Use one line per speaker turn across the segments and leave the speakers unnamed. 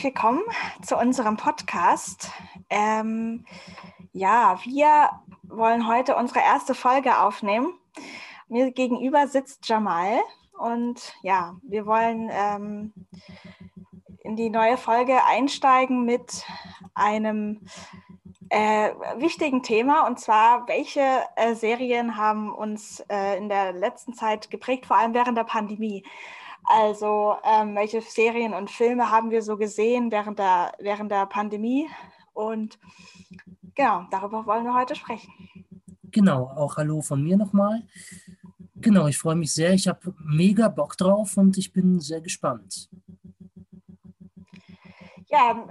herzlich willkommen zu unserem Podcast. Ähm, ja, wir wollen heute unsere erste Folge aufnehmen. Mir gegenüber sitzt Jamal und ja, wir wollen ähm, in die neue Folge einsteigen mit einem äh, wichtigen Thema und zwar, welche äh, Serien haben uns äh, in der letzten Zeit geprägt, vor allem während der Pandemie. Also, ähm, welche Serien und Filme haben wir so gesehen während der, während der Pandemie? Und genau, darüber wollen wir heute sprechen.
Genau, auch Hallo von mir nochmal. Genau, ich freue mich sehr. Ich habe mega Bock drauf und ich bin sehr gespannt.
Ja,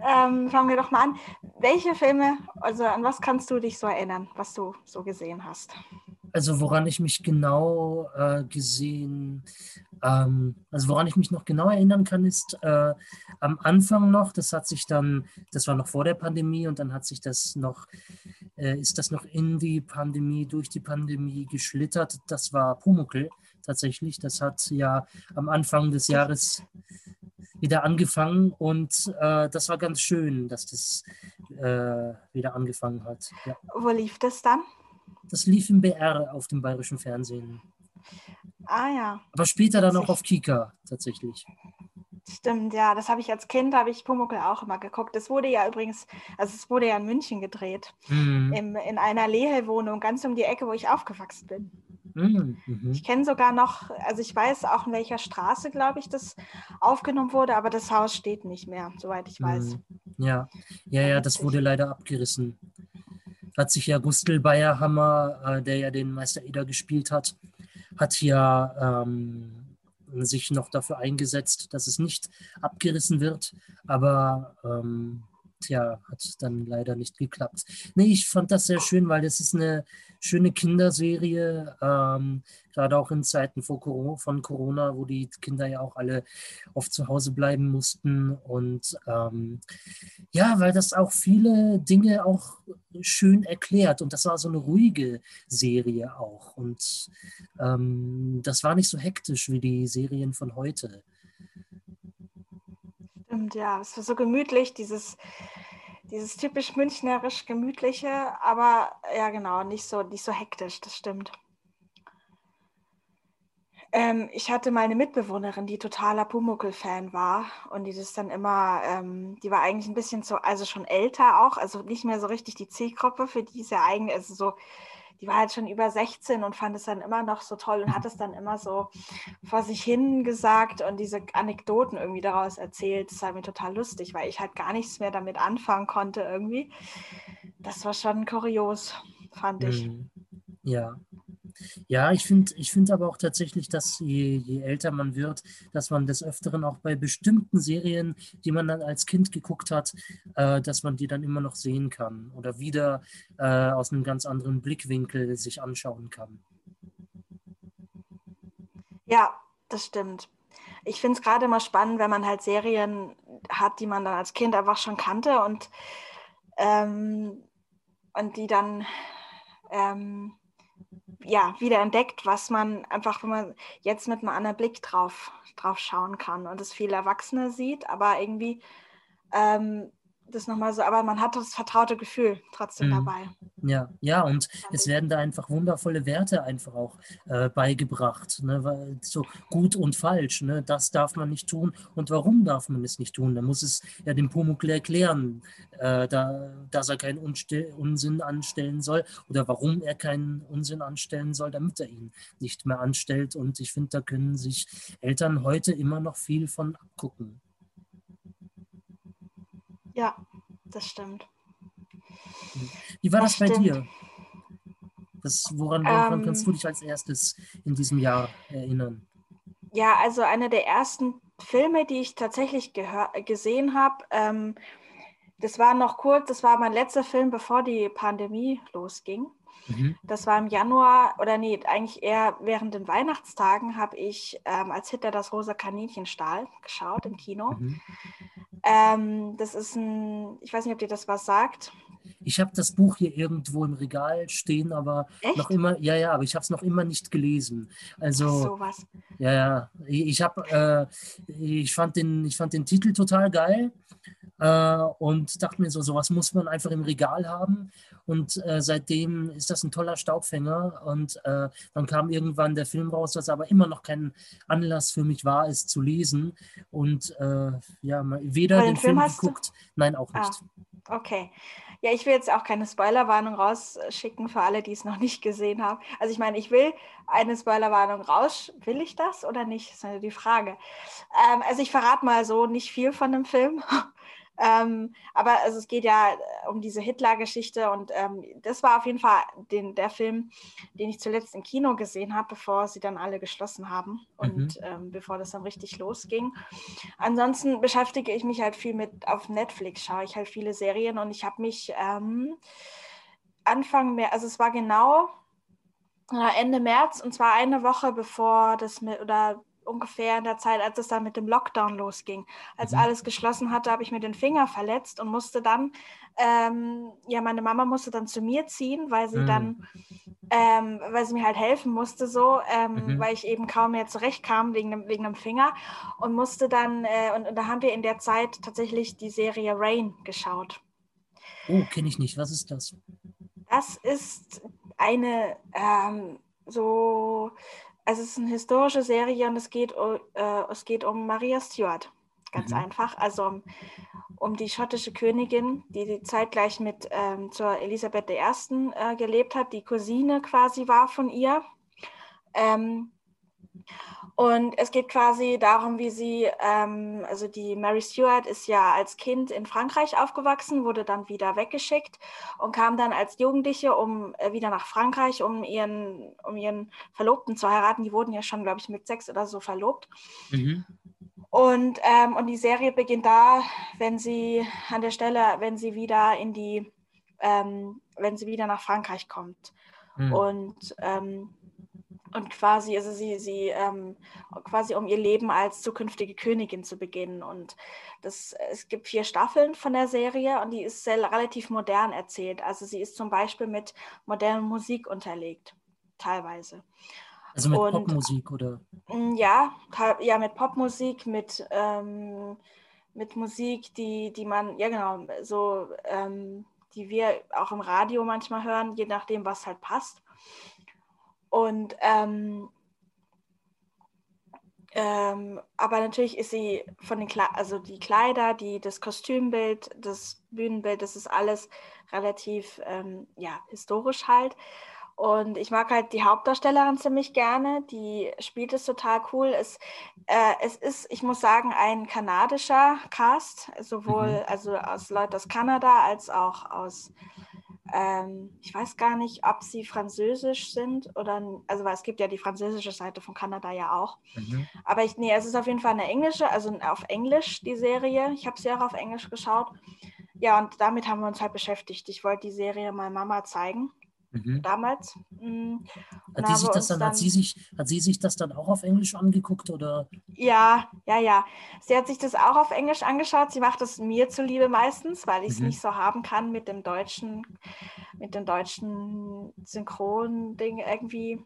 ähm, fangen wir doch mal an. Welche Filme, also an was kannst du dich so erinnern, was du so gesehen hast?
Also woran ich mich genau äh, gesehen, ähm, also woran ich mich noch genau erinnern kann, ist äh, am Anfang noch, das hat sich dann, das war noch vor der Pandemie und dann hat sich das noch, äh, ist das noch in die Pandemie, durch die Pandemie geschlittert. Das war Pumuckl tatsächlich. Das hat ja am Anfang des Jahres wieder angefangen und äh, das war ganz schön, dass das äh, wieder angefangen hat. Ja.
Wo lief das dann?
Das lief im BR auf dem bayerischen Fernsehen.
Ah ja.
Aber später dann auch auf Kika tatsächlich.
Stimmt, ja, das habe ich als Kind, habe ich Pumuckl auch immer geguckt. Das wurde ja übrigens, also es wurde ja in München gedreht, mhm. im, in einer Lehelwohnung, ganz um die Ecke, wo ich aufgewachsen bin. Mhm. Mhm. Ich kenne sogar noch, also ich weiß auch, in welcher Straße, glaube ich, das aufgenommen wurde, aber das Haus steht nicht mehr, soweit ich weiß. Mhm.
Ja, ja, ja, das wurde leider abgerissen hat sich ja Gustl Bayerhammer, äh, der ja den Meister Eder gespielt hat, hat ja ähm, sich noch dafür eingesetzt, dass es nicht abgerissen wird. Aber ähm, tja, hat dann leider nicht geklappt. Nee, ich fand das sehr schön, weil das ist eine schöne Kinderserie, ähm, gerade auch in Zeiten Corona, von Corona, wo die Kinder ja auch alle oft zu Hause bleiben mussten. Und ähm, ja, weil das auch viele Dinge auch schön erklärt. Und das war so eine ruhige Serie auch. Und ähm, das war nicht so hektisch wie die Serien von heute.
Stimmt, ja, es war so gemütlich, dieses, dieses typisch münchnerisch gemütliche, aber ja genau, nicht so, nicht so hektisch, das stimmt. Ähm, ich hatte mal eine Mitbewohnerin, die totaler Pumuckl-Fan war und die das dann immer, ähm, die war eigentlich ein bisschen so, also schon älter auch, also nicht mehr so richtig die Zielgruppe, für die ist ja eigentlich, also so die war halt schon über 16 und fand es dann immer noch so toll und hat es dann immer so vor sich hin gesagt und diese Anekdoten irgendwie daraus erzählt. Das war mir total lustig, weil ich halt gar nichts mehr damit anfangen konnte irgendwie. Das war schon kurios, fand ich.
Mhm. Ja, ja, ich finde ich find aber auch tatsächlich, dass je, je älter man wird, dass man des Öfteren auch bei bestimmten Serien, die man dann als Kind geguckt hat, äh, dass man die dann immer noch sehen kann oder wieder äh, aus einem ganz anderen Blickwinkel sich anschauen kann.
Ja, das stimmt. Ich finde es gerade immer spannend, wenn man halt Serien hat, die man dann als Kind einfach schon kannte und, ähm, und die dann ähm, ja, wieder entdeckt, was man einfach, wenn man jetzt mit einem anderen Blick drauf, drauf schauen kann und es viel Erwachsener sieht, aber irgendwie ähm, das nochmal so, aber man hat das vertraute Gefühl trotzdem mhm. dabei.
Ja, ja, und es werden da einfach wundervolle Werte einfach auch äh, beigebracht. Ne? So gut und falsch, ne? das darf man nicht tun und warum darf man es nicht tun? Da muss es ja dem Pumuckl erklären, äh, da, dass er keinen Unstill, Unsinn anstellen soll oder warum er keinen Unsinn anstellen soll, damit er ihn nicht mehr anstellt. Und ich finde, da können sich Eltern heute immer noch viel von abgucken.
Ja, das stimmt.
Wie war das, das bei dir? Das, woran, woran ähm, kannst du dich als erstes in diesem Jahr erinnern?
Ja, also einer der ersten Filme, die ich tatsächlich gesehen habe, ähm, das war noch kurz, das war mein letzter Film, bevor die Pandemie losging. Mhm. Das war im Januar, oder nee, eigentlich eher während den Weihnachtstagen habe ich ähm, als Hitler das rosa Kaninchenstahl geschaut im Kino. Mhm. Ähm, das ist ein, ich weiß nicht, ob dir das was sagt.
Ich habe das Buch hier irgendwo im Regal stehen, aber
Echt?
noch immer, ja, ja, aber ich habe es noch immer nicht gelesen. Also,
Ach, sowas.
ja, ja, ich, habe, äh, ich fand den, ich fand den Titel total geil äh, und dachte mir so, sowas muss man einfach im Regal haben. Und äh, seitdem ist das ein toller Staubfänger. Und äh, dann kam irgendwann der Film raus, was aber immer noch kein Anlass für mich war, es zu lesen. Und äh, ja, weder den,
den Film
Film geguckt, nein, auch
Ah,
nicht.
okay. Ja, ich will jetzt auch keine Spoilerwarnung rausschicken für alle, die es noch nicht gesehen haben. Also ich meine, ich will eine Spoilerwarnung raus. Will ich das oder nicht? Das ist ja die Frage. Ähm, also ich verrate mal so nicht viel von dem Film. Ähm, aber also es geht ja äh, um diese Hitler-Geschichte und ähm, das war auf jeden Fall den, der Film, den ich zuletzt im Kino gesehen habe, bevor sie dann alle geschlossen haben und ähm, bevor das dann richtig losging. Ansonsten beschäftige ich mich halt viel mit, auf Netflix schaue ich halt viele Serien und ich habe mich ähm, Anfang März, also es war genau äh, Ende März und zwar eine Woche bevor das mit, oder ungefähr in der Zeit, als es dann mit dem Lockdown losging. Als
Mhm.
alles geschlossen hatte, habe ich mir den Finger verletzt und musste dann, ähm, ja, meine Mama musste dann zu mir ziehen, weil sie
Mhm.
dann, ähm, weil sie mir halt helfen musste, so, ähm,
Mhm.
weil ich eben kaum mehr zurechtkam wegen dem, wegen dem Finger und musste dann, äh, und, und da haben wir in der Zeit tatsächlich die Serie Rain geschaut.
Oh, kenne ich nicht. Was ist das?
Das ist eine ähm, so, also es ist eine historische Serie und es geht, äh, es geht um Maria Stuart. Ganz
Mhm.
einfach. Also um, um die schottische Königin, die, die zeitgleich mit ähm, zur Elisabeth I. Äh, gelebt hat, die Cousine quasi war von ihr. Ähm, und es geht quasi darum, wie sie, ähm, also die Mary Stuart ist ja als Kind in Frankreich aufgewachsen, wurde dann wieder weggeschickt und kam dann als Jugendliche um äh, wieder nach Frankreich, um ihren, um ihren Verlobten zu heiraten. Die wurden ja schon, glaube ich, mit sechs oder so verlobt.
Mhm.
Und, ähm, und die Serie beginnt da, wenn sie an der Stelle, wenn sie wieder in die, ähm, wenn sie wieder nach Frankreich kommt.
Mhm.
Und, ähm, und quasi, also sie, sie ähm, quasi um ihr Leben als zukünftige Königin zu beginnen. Und das, es gibt vier Staffeln von der Serie und die ist sehr, relativ modern erzählt. Also sie ist zum Beispiel mit moderner Musik unterlegt, teilweise.
Also mit
und-
Popmusik oder?
Mm, Ja, ja, mit Popmusik, mit, ähm, mit Musik, die, die man, ja genau, so, ähm, die wir auch im Radio manchmal hören, je nachdem, was halt passt. Und ähm, ähm, aber natürlich ist sie von den Kle also die Kleider, die, das Kostümbild, das Bühnenbild, das ist alles relativ ähm, ja, historisch halt. Und ich mag halt die Hauptdarstellerin ziemlich gerne. Die spielt es total cool. Es, äh, es ist, ich muss sagen, ein kanadischer Cast, sowohl
Mhm.
also aus Leuten aus Kanada als auch aus, ähm, ich weiß gar nicht, ob sie französisch sind oder, also weil es gibt ja die französische Seite von Kanada ja auch.
Mhm.
Aber ich, nee, es ist auf jeden Fall eine englische, also auf Englisch die Serie. Ich habe sie auch auf Englisch geschaut. Ja, und damit haben wir uns halt beschäftigt. Ich wollte die Serie meiner Mama zeigen,
Mhm.
damals. Und
Hat,
haben
sich das
uns
dann, hat, sie sich, hat sie sich das dann auch auf Englisch angeguckt oder?
Ja, ja, ja. Sie hat sich das auch auf Englisch angeschaut. Sie macht es mir zuliebe meistens, weil ich es
Mhm.
nicht so haben kann mit dem deutschen, mit dem deutschen Synchron-Ding irgendwie.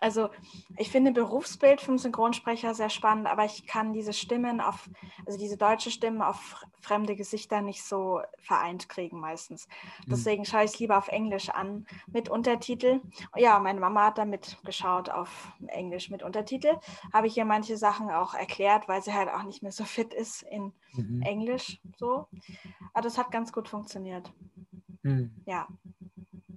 Also ich finde Berufsbild vom Synchronsprecher sehr spannend, aber ich kann diese Stimmen auf, also diese deutsche Stimmen auf fremde Gesichter nicht so vereint kriegen meistens.
Mhm.
Deswegen schaue ich es lieber auf Englisch an mit Untertitel. Ja, meine Mama hat damit geschaut auf Englisch mit Untertitel. Habe ich ihr manche Sachen auch erklärt, weil sie halt auch nicht mehr so fit ist in
Mhm.
Englisch so. Aber das hat ganz gut funktioniert.
Mhm.
Ja,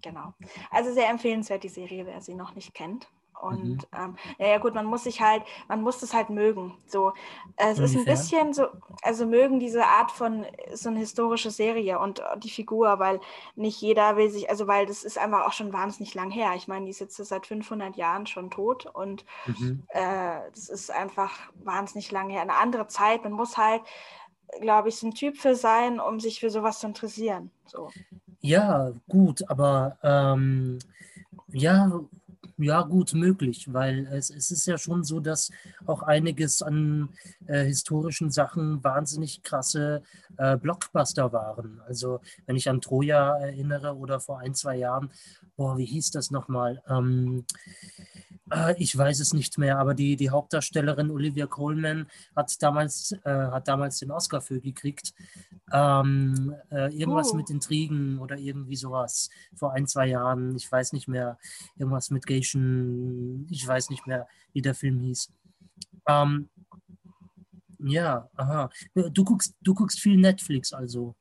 genau. Also sehr empfehlenswert die Serie, wer sie noch nicht kennt. Und ähm, ja, gut, man muss sich halt, man muss das halt mögen. So, es ist ein bisschen so, also mögen diese Art von so eine historische Serie und äh, die Figur, weil nicht jeder will sich, also weil das ist einfach auch schon wahnsinnig lang her. Ich meine, die ist jetzt seit 500 Jahren schon tot und
Mhm.
äh, das ist einfach wahnsinnig lange her. Eine andere Zeit. Man muss halt, glaube ich, so ein Typ für sein, um sich für sowas zu interessieren. So.
Ja, gut, aber ähm, ja, Ja, gut möglich, weil es, es ist ja schon so, dass auch einiges an äh, historischen Sachen wahnsinnig krasse äh, Blockbuster waren. Also wenn ich an Troja erinnere oder vor ein, zwei Jahren, boah, wie hieß das nochmal? Ähm, äh, ich weiß es nicht mehr, aber die, die Hauptdarstellerin Olivia Colman hat damals, äh, hat damals den Oscar für gekriegt. Ähm, äh, irgendwas oh. mit Intrigen oder irgendwie sowas vor ein, zwei Jahren. Ich weiß nicht mehr. Irgendwas mit Geishen. Ich weiß nicht mehr, wie der Film hieß. Ähm, ja, aha. Du guckst, du guckst viel Netflix also.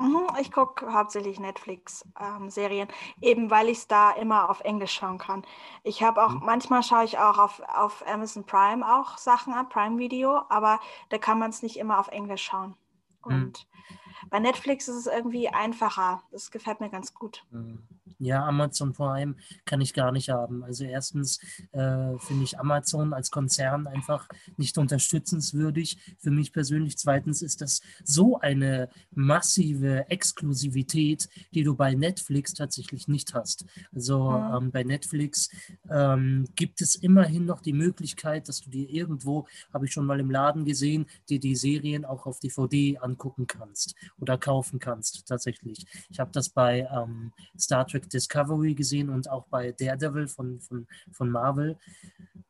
Mhm, ich gucke hauptsächlich Netflix-Serien, ähm, eben weil ich es da immer auf Englisch schauen kann. Ich habe auch, mhm. manchmal schaue ich auch auf, auf Amazon Prime auch Sachen an, Prime Video, aber da kann man es nicht immer auf Englisch schauen. Mhm. Und mhm. bei Netflix ist es irgendwie einfacher. Das gefällt mir ganz gut.
Mhm. Ja, Amazon Prime kann ich gar nicht haben. Also erstens äh, finde ich Amazon als Konzern einfach nicht unterstützenswürdig für mich persönlich. Zweitens ist das so eine massive Exklusivität, die du bei Netflix tatsächlich nicht hast. Also mhm. ähm, bei Netflix ähm, gibt es immerhin noch die Möglichkeit, dass du dir irgendwo, habe ich schon mal im Laden gesehen, dir die Serien auch auf DVD angucken kannst oder kaufen kannst tatsächlich. Ich habe das bei ähm, Star Trek Discovery gesehen und auch bei Daredevil von, von, von Marvel.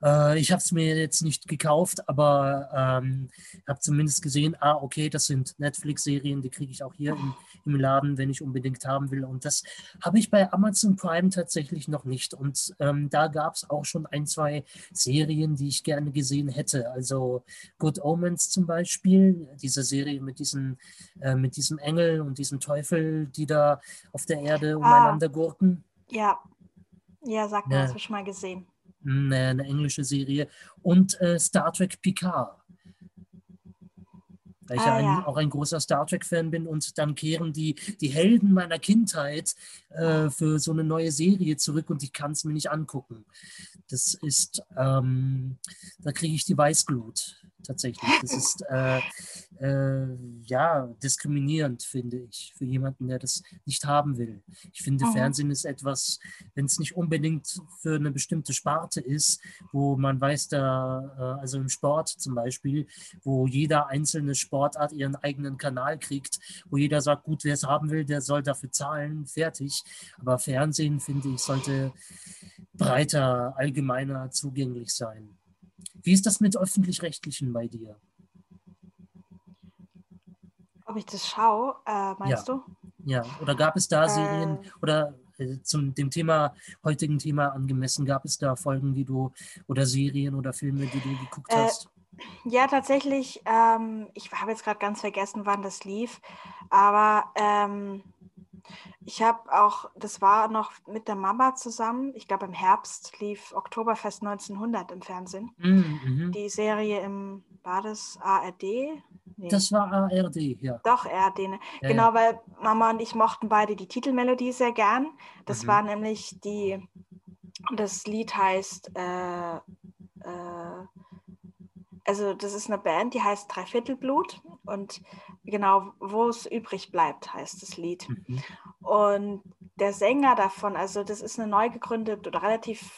Äh, ich habe es mir jetzt nicht gekauft, aber ähm, habe zumindest gesehen, ah, okay, das sind Netflix-Serien, die kriege ich auch hier im, im Laden, wenn ich unbedingt haben will. Und das habe ich bei Amazon Prime tatsächlich noch nicht. Und ähm, da gab es auch schon ein, zwei Serien, die ich gerne gesehen hätte. Also Good Omens zum Beispiel, diese Serie mit, diesen, äh, mit diesem Engel und diesem Teufel, die da auf der Erde ah. umeinander gurken.
Ja, ja, sag mal, das habe ich mal gesehen.
Eine, eine, englische Serie. Und äh, Star Trek Picard weil ich ah, ja, ein, ja, auch ein großer Star Trek-Fan bin und dann kehren die, die Helden meiner Kindheit äh, für so eine neue Serie zurück und ich kann es mir nicht angucken. Das ist, ähm, da kriege ich die Weißglut tatsächlich. Das ist äh, äh, ja diskriminierend, finde ich, für jemanden, der das nicht haben will. Ich finde, mhm. Fernsehen ist etwas, wenn es nicht unbedingt für eine bestimmte Sparte ist, wo man weiß, da, äh, also im Sport zum Beispiel, wo jeder einzelne Sportart ihren eigenen Kanal kriegt, wo jeder sagt, gut, wer es haben will, der soll dafür zahlen, fertig. Aber Fernsehen, finde ich, sollte breiter, allgemeiner zugänglich sein. Wie ist das mit öffentlich-rechtlichen bei dir?
Ob ich das schaue, äh, meinst
ja. du? Ja, oder gab es da Serien äh, oder äh, zum dem Thema, heutigen Thema angemessen, gab es da Folgen, die du oder Serien oder Filme, die du geguckt äh, hast?
Ja, tatsächlich. Ähm, ich habe jetzt gerade ganz vergessen, wann das lief, aber ähm, ich habe auch, das war noch mit der Mama zusammen, ich glaube im Herbst lief Oktoberfest 1900 im Fernsehen. Mhm, mhm. Die Serie im, war das ARD?
Nee. Das war ARD, ja.
Doch, ARD, ne? Ja, genau, ja. weil Mama und ich mochten beide die Titelmelodie sehr gern. Das mhm. war nämlich die, das Lied heißt, äh, äh, also das ist eine Band, die heißt Dreiviertelblut und genau, wo es übrig bleibt, heißt das Lied. Mhm. Und der Sänger davon, also das ist eine neu gegründete oder relativ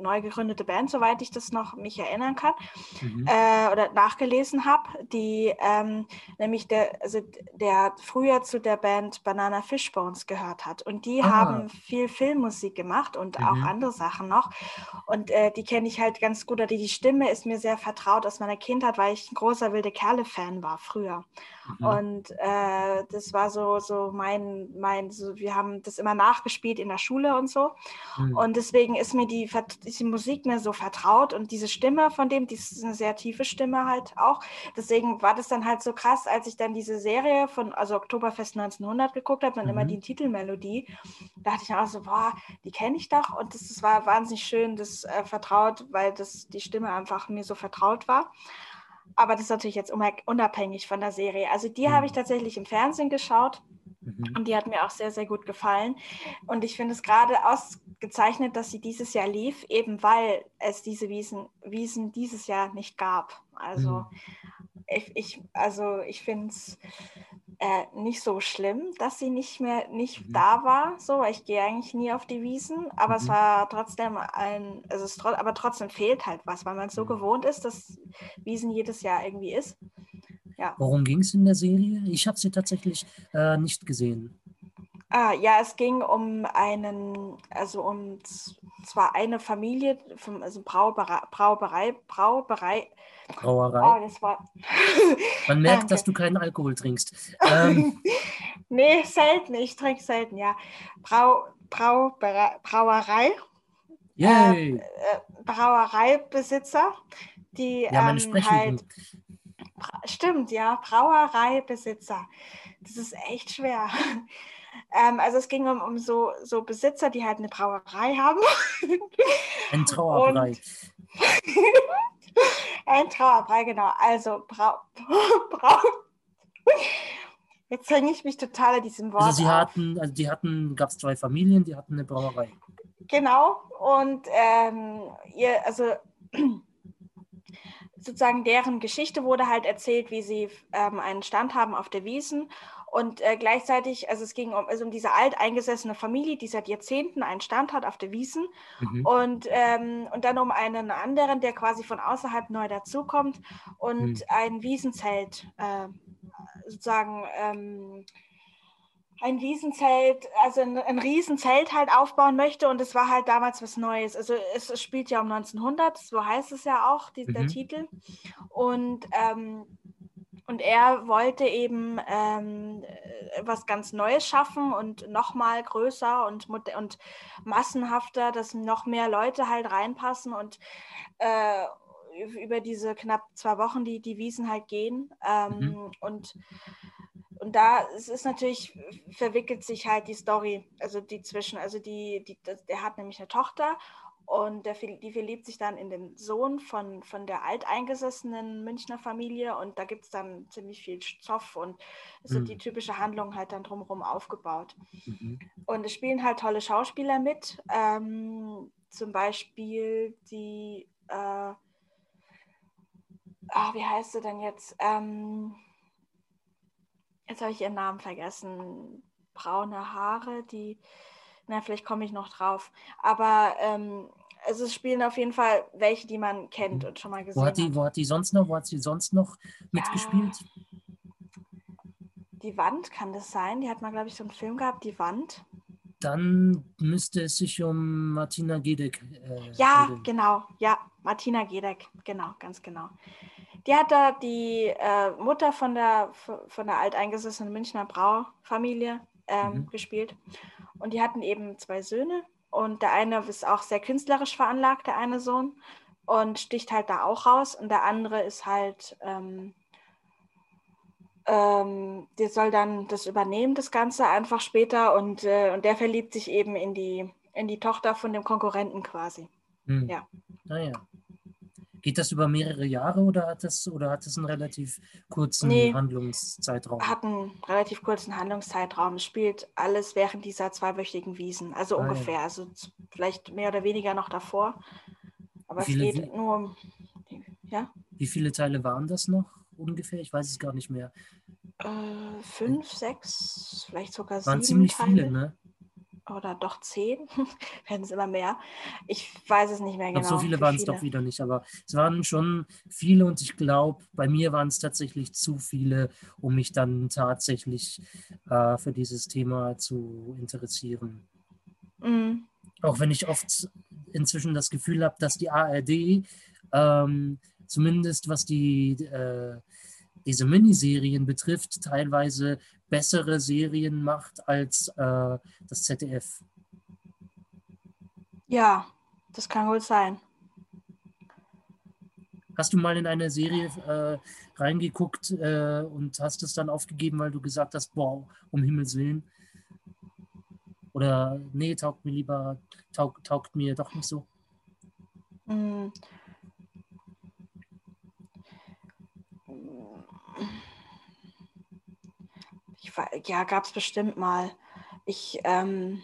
neu gegründete Band, soweit ich das noch mich erinnern kann mhm. äh, oder nachgelesen habe, die ähm, nämlich der, also der früher zu der Band Banana Fishbones gehört hat. Und die Aha. haben viel Filmmusik gemacht und mhm. auch andere Sachen noch. Und äh, die kenne ich halt ganz gut, oder die Stimme ist mir sehr vertraut aus meiner Kindheit, weil ich ein großer Wilde Kerle-Fan war früher. Mhm. Und äh, das war so, so mein, mein so, wir haben das immer nachgespielt in der Schule und so. Mhm. Und deswegen ist mir die, die Musik mir so vertraut und diese Stimme von dem, die ist eine sehr tiefe Stimme halt auch. Deswegen war das dann halt so krass, als ich dann diese Serie von, also Oktoberfest 1900 geguckt habe, dann mhm. immer die Titelmelodie. Da dachte ich auch so, boah, die kenne ich doch. Und das, das war wahnsinnig schön, das äh, vertraut, weil das die Stimme einfach mir so vertraut war. Aber das ist natürlich jetzt unabhängig von der Serie. Also die mhm. habe ich tatsächlich im Fernsehen geschaut. Mhm. Und die hat mir auch sehr, sehr gut gefallen. Und ich finde es gerade ausgezeichnet, dass sie dieses Jahr lief, eben weil es diese Wiesen, Wiesen dieses Jahr nicht gab. Also mhm. ich, ich, also ich finde es äh, nicht so schlimm, dass sie nicht mehr nicht
Mhm.
da war. So, ich gehe eigentlich nie auf die Wiesen, aber es
Mhm.
war trotzdem ein, also es tro aber trotzdem fehlt halt was, weil man es so gewohnt ist, dass Wiesen jedes Jahr irgendwie ist. Ja.
Worum ging es in der Serie? Ich habe sie tatsächlich äh, nicht gesehen.
Ah, ja, es ging um einen, also um zwar eine Familie, vom, also Brauberei, Brauberei, Brauberei,
Brauerei.
oh, das war,
Man merkt,
danke.
dass du keinen Alkohol trinkst. Ähm,
nee, selten, ich trinke selten, ja. Brau, Brauberei, Brauerei,
yay!
äh, Brauereibesitzer, die
ja, meine
ähm, halt, stimmt, ja, Brauereibesitzer. Das ist echt schwer. Ähm, also es ging um, um so, so Besitzer, die halt eine Brauerei haben.
Ein Trauerbrei.
Ein Trauerbrei, genau. Also Brau, Brau. Jetzt hänge ich mich total an diesem Wort
Also sie hatten, also die hatten, gab es zwei Familien, die hatten eine Brauerei.
Genau. Und ähm, ihr, also sozusagen deren Geschichte wurde halt erzählt, wie sie ähm, einen Stand haben auf der Wiesen. Und äh, gleichzeitig, also es ging um, also um diese alteingesessene Familie, die seit Jahrzehnten einen Stand hat auf der Wiesen.
Mhm.
Und, ähm, und dann um einen anderen, der quasi von außerhalb neu dazukommt und
Hm.
ein Wiesenzelt, äh, sozusagen ähm, ein Wiesenzelt, also ein, ein Riesenzelt halt aufbauen möchte. Und es war halt damals was Neues. Also es, es spielt ja um 1900, so heißt es ja auch, die, der
Mhm.
Titel. Und ähm, und er wollte eben ähm, äh, was ganz Neues schaffen und noch mal größer und, und massenhafter, dass noch mehr Leute halt reinpassen und äh, über diese knapp zwei Wochen, die die Wiesen halt gehen. Ähm, und, und da es ist natürlich, verwickelt sich halt die Story, also die zwischen, also die, die, der hat nämlich eine Tochter und der, die verliebt sich dann in den Sohn von, von der alteingesessenen Münchner Familie und da gibt es dann ziemlich viel Zoff und es sind
Mhm.
die typische Handlung halt dann drumherum aufgebaut.
Mhm.
Und es spielen halt tolle Schauspieler mit, ähm, zum Beispiel die, äh, ah, wie heißt sie denn jetzt? Ähm, jetzt habe ich ihren Namen vergessen. Braune Haare, die, na, vielleicht komme ich noch drauf. Aber ähm, also es spielen auf jeden Fall welche, die man kennt und schon mal gesehen
Wo hat die,
hat.
wo hat die sonst noch, wo hat sie sonst noch mitgespielt?
Die Wand, kann das sein? Die hat mal, glaube ich, so einen Film gehabt, Die Wand.
Dann müsste es sich um Martina Gedeck äh,
Ja,
handeln.
genau. Ja, Martina Gedeck. Genau, ganz genau. Die hat da die äh, Mutter von der, von der alteingesessenen Münchner Braufamilie ähm,
Mhm.
gespielt. Und die hatten eben zwei Söhne. Und der eine ist auch sehr künstlerisch veranlagt, der eine Sohn. Und sticht halt da auch raus. Und der andere ist halt, ähm, ähm, der soll dann das übernehmen, das Ganze einfach später. Und, äh, und der verliebt sich eben in die, in die Tochter von dem Konkurrenten quasi.
Hm.
ja.
Naja. Geht das über mehrere Jahre oder hat das oder hat es einen relativ kurzen
Nee.
Handlungszeitraum?
hat einen relativ kurzen Handlungszeitraum. Es spielt alles während dieser zweiwöchigen Wiesen, also
Ah, ja.
ungefähr, also z- vielleicht mehr oder weniger noch davor. Aber es
viele
geht nur um, ja,
Wie viele Teile waren das noch ungefähr? Ich weiß es gar nicht mehr.
äh, fünf, sechs, vielleicht sogar
Waren
sieben
ziemlich
Teile.
viele, ne?
Oder doch zehn, werden es immer mehr. Ich weiß es nicht mehr genau.
glaube, so viele
wie
waren es
viele.
doch wieder nicht, aber es waren schon viele und ich glaube, bei mir waren es tatsächlich zu viele, um mich dann tatsächlich äh, für dieses Thema zu interessieren.
Mm,
Auch wenn ich oft inzwischen das Gefühl habe, dass die ARD ähm, zumindest was die äh, diese Miniserien betrifft, teilweise bessere Serien macht als äh, das ZDF.
ja, das kann wohl sein.
Hast du mal in eine Serie äh, reingeguckt äh, und hast es dann aufgegeben, weil du gesagt hast, boah, um Himmels Willen? Oder nee, taugt mir lieber, taug, taugt mir doch nicht so?
Ja, gab es bestimmt mal. Ich ähm,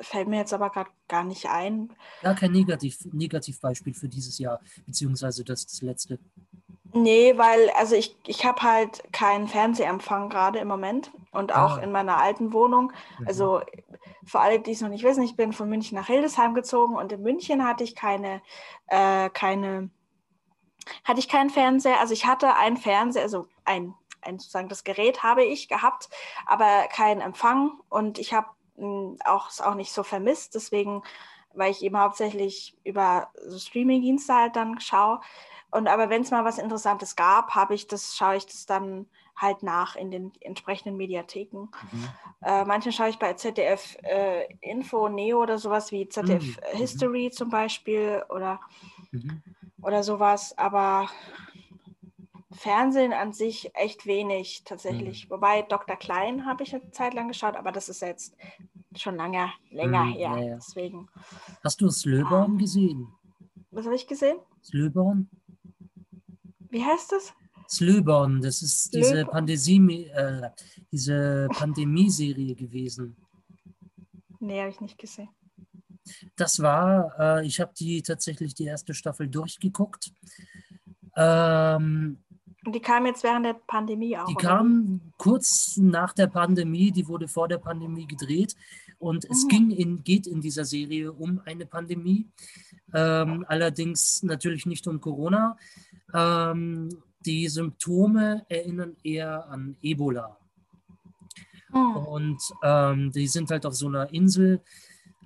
fällt mir jetzt aber gerade gar nicht ein.
Gar kein Negativ, Negativbeispiel für dieses Jahr, beziehungsweise das, das letzte.
Nee, weil, also ich, ich habe halt keinen Fernsehempfang gerade im Moment und auch ah. in meiner alten Wohnung. Mhm. Also für alle, die es noch nicht wissen, ich bin von München nach Hildesheim gezogen und in München hatte ich keine, äh, keine, hatte ich keinen Fernseher. Also ich hatte einen Fernseher, also ein, ein sozusagen das Gerät habe ich gehabt, aber keinen Empfang und ich habe hm, auch es auch nicht so vermisst. Deswegen, weil ich eben hauptsächlich über so Streaming-Dienste halt dann schaue, und aber wenn es mal was Interessantes gab, habe ich das, schaue ich das dann halt nach in den entsprechenden Mediatheken. Mhm. Äh, manche schaue ich bei ZDF äh, Info, Neo oder sowas wie ZDF mhm. History zum Beispiel oder, mhm. oder sowas. Aber Fernsehen an sich echt wenig tatsächlich. Mhm. Wobei Dr. Klein habe ich eine Zeit lang geschaut, aber das ist jetzt schon lange, länger mhm, her. Ja, ja. Deswegen.
Hast du Slöborn ja. gesehen?
Was habe ich gesehen?
Slöborn?
Wie heißt das?
Slöborn, das ist diese, Pandemie, äh, diese Pandemie-Serie gewesen.
Nee, habe ich nicht gesehen.
Das war, äh, ich habe die tatsächlich die erste Staffel durchgeguckt. Ähm,
und die kam jetzt während der Pandemie auch?
Die kam kurz nach der Pandemie, die wurde vor der Pandemie gedreht. Und es mhm. ging in, geht in dieser Serie um eine Pandemie. Ähm, allerdings natürlich nicht um Corona, ähm, die Symptome erinnern eher an Ebola. Mhm. Und ähm, die sind halt auf so einer Insel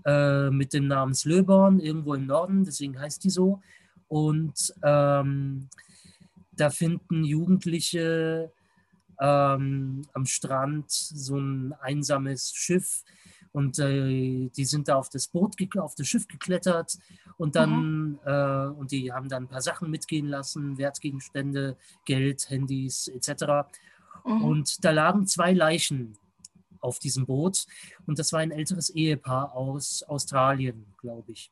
äh, mit dem Namen Slöborn, irgendwo im Norden, deswegen heißt die so. Und ähm, da finden Jugendliche ähm, am Strand so ein einsames Schiff und äh, die sind da auf das Boot, auf das Schiff geklettert und dann, mhm. äh, und die haben dann ein paar Sachen mitgehen lassen, Wertgegenstände, Geld, Handys etc. Mhm. Und da lagen zwei Leichen auf diesem Boot und das war ein älteres Ehepaar aus Australien, glaube ich.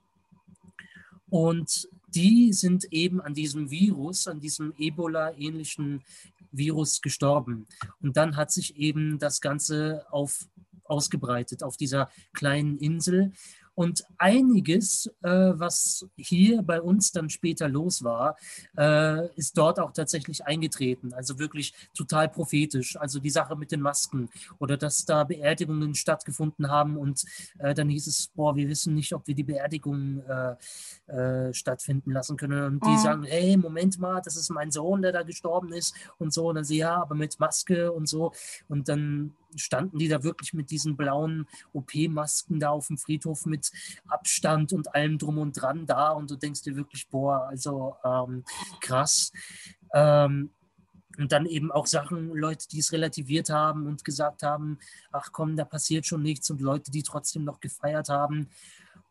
Und die sind eben an diesem Virus, an diesem Ebola-ähnlichen Virus gestorben. Und dann hat sich eben das Ganze auf ausgebreitet auf dieser kleinen Insel. Und einiges, äh, was hier bei uns dann später los war, äh, ist dort auch tatsächlich eingetreten. Also wirklich total prophetisch. Also die Sache mit den Masken oder dass da Beerdigungen stattgefunden haben und äh, dann hieß es, boah, wir wissen nicht, ob wir die Beerdigung äh, äh, stattfinden lassen können. Und die mhm. sagen, hey, Moment mal, das ist mein Sohn, der da gestorben ist und so. Und dann sie, ja, aber mit Maske und so. Und dann standen die da wirklich mit diesen blauen OP-Masken da auf dem Friedhof mit Abstand und allem drum und dran da und du denkst dir wirklich, boah, also ähm, krass. Ähm, und dann eben auch Sachen, Leute, die es relativiert haben und gesagt haben, ach komm, da passiert schon nichts und Leute, die trotzdem noch gefeiert haben.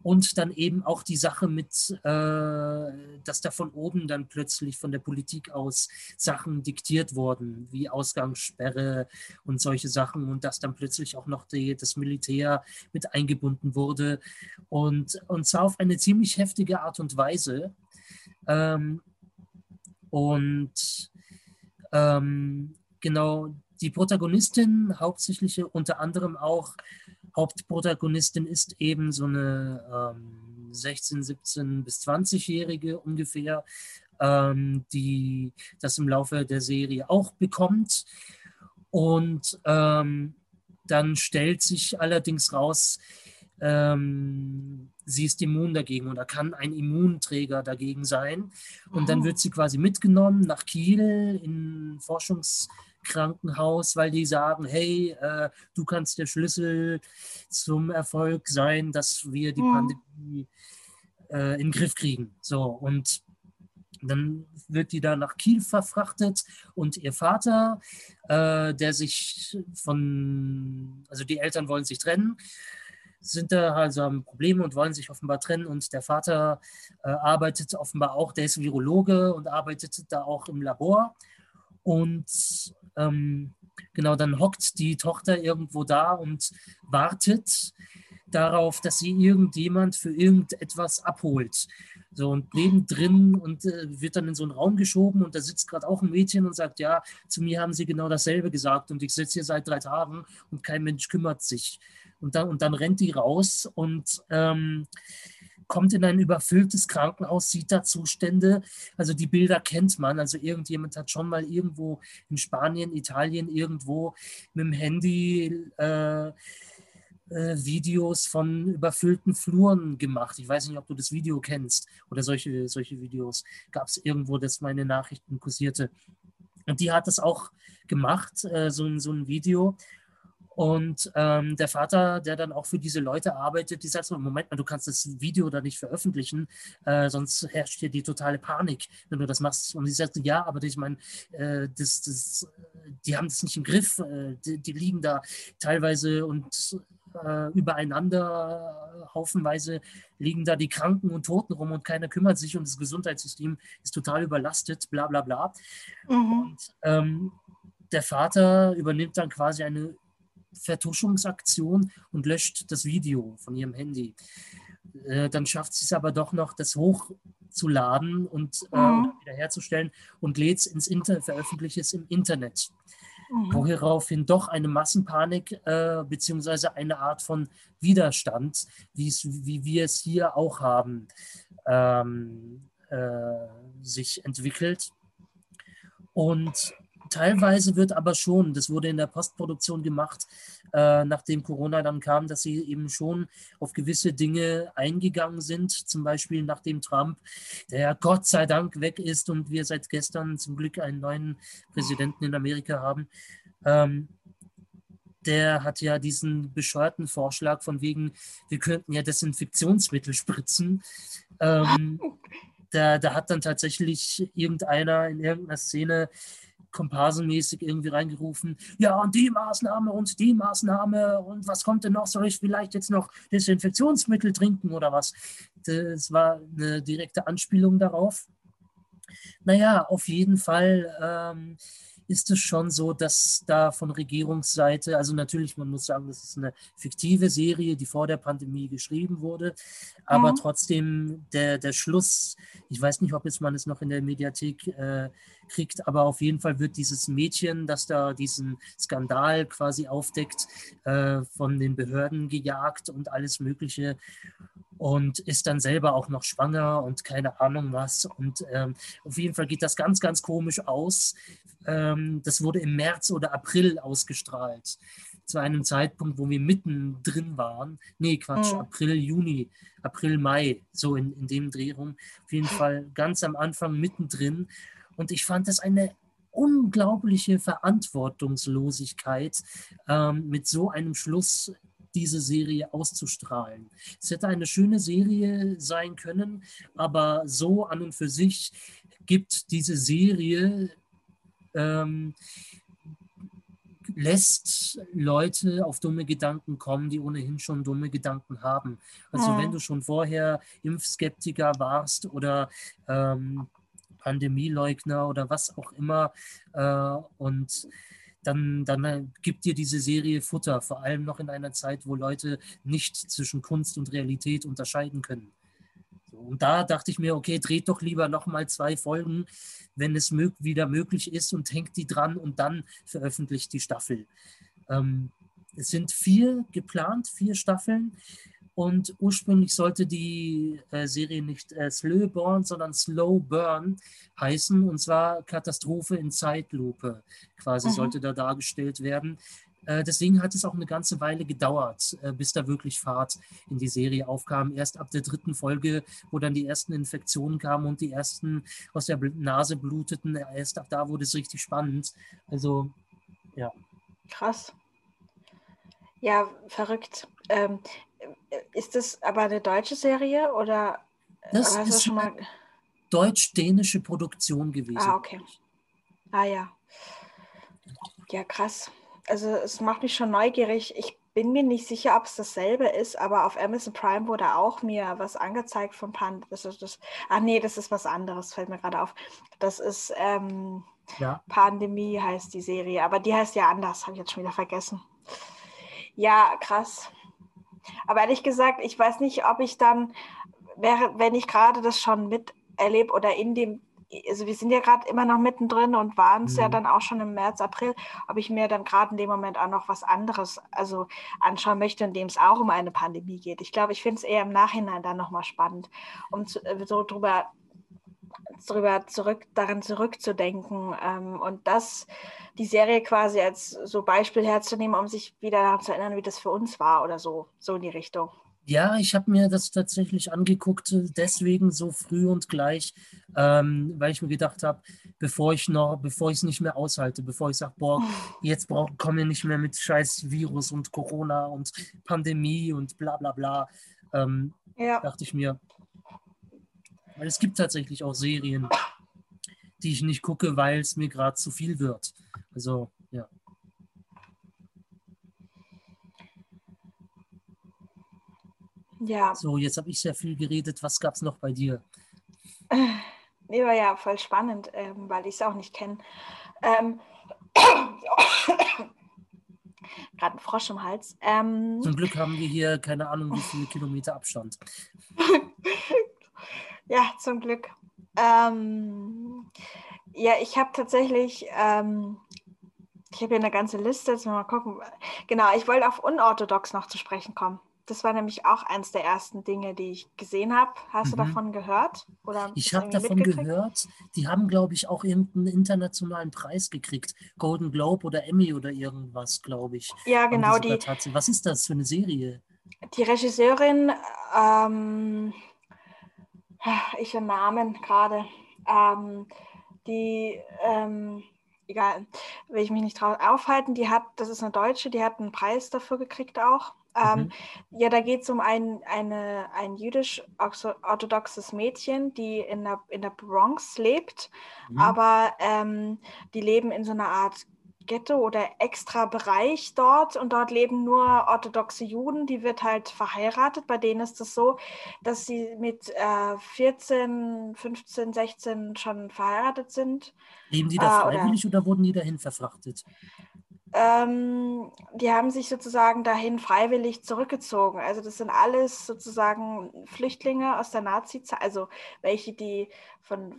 Und dann eben auch die Sache mit, äh, dass da von oben dann plötzlich von der Politik aus Sachen diktiert wurden, wie Ausgangssperre und solche Sachen und dass dann plötzlich auch noch die, das Militär mit eingebunden wurde. Und, und zwar auf eine ziemlich heftige Art und Weise. Ähm, und ähm, genau, die Protagonistin, hauptsächlich unter anderem auch Hauptprotagonistin ist eben so eine ähm, 16, 17 bis 20-Jährige ungefähr, ähm, die das im Laufe der Serie auch bekommt. Und ähm, dann stellt sich allerdings raus, ähm, sie ist immun dagegen oder kann ein Immunträger dagegen sein. Und dann oh. wird sie quasi mitgenommen nach Kiel in Forschungs- Krankenhaus, weil die sagen, hey, äh, du kannst der Schlüssel zum Erfolg sein, dass wir die mhm. Pandemie äh, in den Griff kriegen. So, und dann wird die da nach Kiel verfrachtet und ihr Vater, äh, der sich von, also die Eltern wollen sich trennen, sind da also am Problem und wollen sich offenbar trennen und der Vater äh, arbeitet offenbar auch, der ist Virologe und arbeitet da auch im Labor und ähm, genau, dann hockt die Tochter irgendwo da und wartet darauf, dass sie irgendjemand für irgendetwas abholt. So und nebendrin und äh, wird dann in so einen Raum geschoben und da sitzt gerade auch ein Mädchen und sagt, ja, zu mir haben sie genau dasselbe gesagt und ich sitze hier seit drei Tagen und kein Mensch kümmert sich. Und dann, und dann rennt die raus und ähm, kommt in ein überfülltes Krankenhaus, sieht da Zustände. Also die Bilder kennt man. Also irgendjemand hat schon mal irgendwo in Spanien, Italien irgendwo mit dem Handy äh, äh, Videos von überfüllten Fluren gemacht. Ich weiß nicht, ob du das Video kennst oder solche, solche Videos. Gab es irgendwo, das meine Nachrichten kursierte. Und die hat das auch gemacht, äh, so, so ein Video. Und ähm, der Vater, der dann auch für diese Leute arbeitet, die sagt so, Moment mal, du kannst das Video da nicht veröffentlichen, äh, sonst herrscht hier die totale Panik, wenn du das machst. Und sie sagt, ja, aber ich meine, äh, das, das, die haben das nicht im Griff, äh, die, die, liegen da teilweise und äh, übereinander, haufenweise liegen da die Kranken und Toten rum und keiner kümmert sich und das Gesundheitssystem ist total überlastet, bla bla bla. Mhm. Und ähm, der Vater übernimmt dann quasi eine Vertuschungsaktion und löscht das Video von ihrem Handy. Äh, dann schafft sie es aber doch noch, das hochzuladen und äh, mhm. wiederherzustellen und lädt es ins Internet, veröffentlicht es im Internet. Mhm. Woraufhin doch eine Massenpanik äh, beziehungsweise eine Art von Widerstand, wie wir es hier auch haben, ähm, äh, sich entwickelt. Und teilweise wird aber schon, das wurde in der Postproduktion gemacht, äh, nachdem Corona dann kam, dass sie eben schon auf gewisse Dinge eingegangen sind. Zum Beispiel nachdem Trump, der ja Gott sei Dank weg ist und wir seit gestern zum Glück einen neuen Präsidenten in Amerika haben. Ähm, der hat ja diesen bescheuerten Vorschlag von wegen, wir könnten ja Desinfektionsmittel spritzen. Ähm, da, da hat dann tatsächlich irgendeiner in irgendeiner Szene komparsenmäßig irgendwie reingerufen, ja, und die Maßnahme und die Maßnahme und was kommt denn noch? Soll ich vielleicht jetzt noch Desinfektionsmittel trinken oder was? Das war eine direkte Anspielung darauf. Naja, auf jeden Fall ähm, ist es schon so, dass da von Regierungsseite, also natürlich, man muss sagen, das ist eine fiktive Serie, die vor der Pandemie geschrieben wurde, aber mhm. trotzdem der, der Schluss, ich weiß nicht, ob jetzt man es noch in der Mediathek äh, kriegt, aber auf jeden Fall wird dieses Mädchen, das da diesen Skandal quasi aufdeckt, äh, von den Behörden gejagt und alles Mögliche und ist dann selber auch noch schwanger und keine Ahnung was. Und ähm, auf jeden Fall geht das ganz, ganz komisch aus. Ähm, das wurde im März oder April ausgestrahlt. Zu einem Zeitpunkt, wo wir mittendrin waren. Nee, Quatsch, mhm. April, Juni, April, Mai, so in, in dem Dreh rum. Auf jeden Fall ganz am Anfang mittendrin. Und ich fand das eine unglaubliche Verantwortungslosigkeit, ähm, mit so einem Schluss diese Serie auszustrahlen. Es hätte eine schöne Serie sein können, aber so an und für sich gibt diese Serie, ähm, lässt Leute auf dumme Gedanken kommen, die ohnehin schon dumme Gedanken haben. Also ja. wenn du schon vorher Impfskeptiker warst oder ähm, Pandemieleugner oder was auch immer äh, und dann, dann äh, gibt dir diese Serie Futter, vor allem noch in einer Zeit, wo Leute nicht zwischen Kunst und Realität unterscheiden können. Und da dachte ich mir, okay, dreht doch lieber nochmal zwei Folgen, wenn es mög wieder möglich ist und hängt die dran und dann veröffentlicht die Staffel. Ähm, es sind vier geplant, vier Staffeln. Und ursprünglich sollte die äh, Serie nicht äh, Slow Burn, sondern Slow Burn heißen. Und zwar Katastrophe in Zeitlupe quasi mhm. sollte da dargestellt werden. Äh, deswegen hat es auch eine ganze Weile gedauert, äh, bis da wirklich Fahrt in die Serie aufkam. Erst ab der dritten Folge, wo dann die ersten Infektionen kamen und die ersten aus der Nase bluteten, erst ab da wurde es richtig spannend. Also, ja.
Krass. Ja, verrückt. Ähm, ist das aber eine deutsche Serie oder
das hast ist schon mal deutsch-dänische Produktion gewesen.
Ah, okay. Ah ja. Ja, krass. Also es macht mich schon neugierig. Ich bin mir nicht sicher, ob es dasselbe ist, aber auf Amazon Prime wurde auch mir was angezeigt von Pan. Das ist das. Ah nee, das ist was anderes, fällt mir gerade auf. Das ist ähm, ja. Pandemie heißt die Serie, aber die heißt ja anders, habe ich jetzt schon wieder vergessen. Ja, krass. Aber ehrlich gesagt, ich weiß nicht, ob ich dann, wäre, wenn ich gerade das schon miterlebe oder in dem also wir sind ja gerade immer noch mittendrin und waren es
Mhm.
ja dann auch schon im März, April, ob ich mir dann gerade in dem Moment auch noch was anderes also anschauen möchte, in dem es auch um eine Pandemie geht. Ich glaube, ich finde es eher im Nachhinein dann nochmal spannend, um zu, äh, so drüber, drüber zurück, daran zurückzudenken ähm, und das, die Serie quasi als so Beispiel herzunehmen, um sich wieder daran zu erinnern, wie das für uns war oder so, so in die Richtung.
Ja, ich habe mir das tatsächlich angeguckt, deswegen so früh und gleich, ähm, weil ich mir gedacht habe, bevor ich noch, bevor ich es nicht mehr aushalte, bevor ich sage, boah, jetzt brauch, komm mir nicht mehr mit scheiß Virus und Corona und Pandemie und bla bla bla, ähm,
Ja.
dachte ich mir, weil es gibt tatsächlich auch Serien, die ich nicht gucke, weil es mir gerade zu viel wird. Also, ja.
Ja,
So, jetzt habe ich sehr viel geredet. Was gab es noch bei dir?
nee, war ja voll spannend, ähm, weil ich es auch nicht kenne. Ähm, Gerade ein Frosch im Hals. Ähm,
Zum Glück haben wir hier keine Ahnung, wie viele Kilometer Abstand.
ja, zum Glück. Ähm, ja, ich habe tatsächlich, ähm, ich habe hier eine ganze Liste, jetzt mal gucken. Genau, ich wollte auf unorthodox noch zu sprechen kommen. Das war nämlich auch eins der ersten Dinge, die ich gesehen habe. Hast du
Mhm.
davon gehört? Oder
Ich habe
du
davon gehört, die haben, glaube ich, auch irgendeinen internationalen Preis gekriegt. Golden Globe oder Emmy oder irgendwas, glaube ich.
Ja, genau. Die,
Was ist das für eine Serie?
die Regisseurin, ähm, ich den Namen gerade, ähm, die, ähm, egal, will ich mich nicht drauf aufhalten, die hat, das ist eine Deutsche, die hat einen Preis dafür gekriegt auch. Ähm,
Mhm.
Ja, da geht es um ein, eine, ein jüdisch-orthodoxes Mädchen, die in der, in der Bronx lebt,
Mhm.
aber ähm, die leben in so einer Art Ghetto oder extra Bereich dort und dort leben nur orthodoxe Juden. Die wird halt verheiratet. Bei denen ist es so, dass sie mit äh, 14, 15, 16 schon verheiratet sind.
Leben die da
Ah, oder-
freiwillig oder wurden die dahin verfrachtet?
Ähm, die haben sich sozusagen dahin freiwillig zurückgezogen. Also das sind alles sozusagen Flüchtlinge aus der Nazi-Zeit, also welche, die von,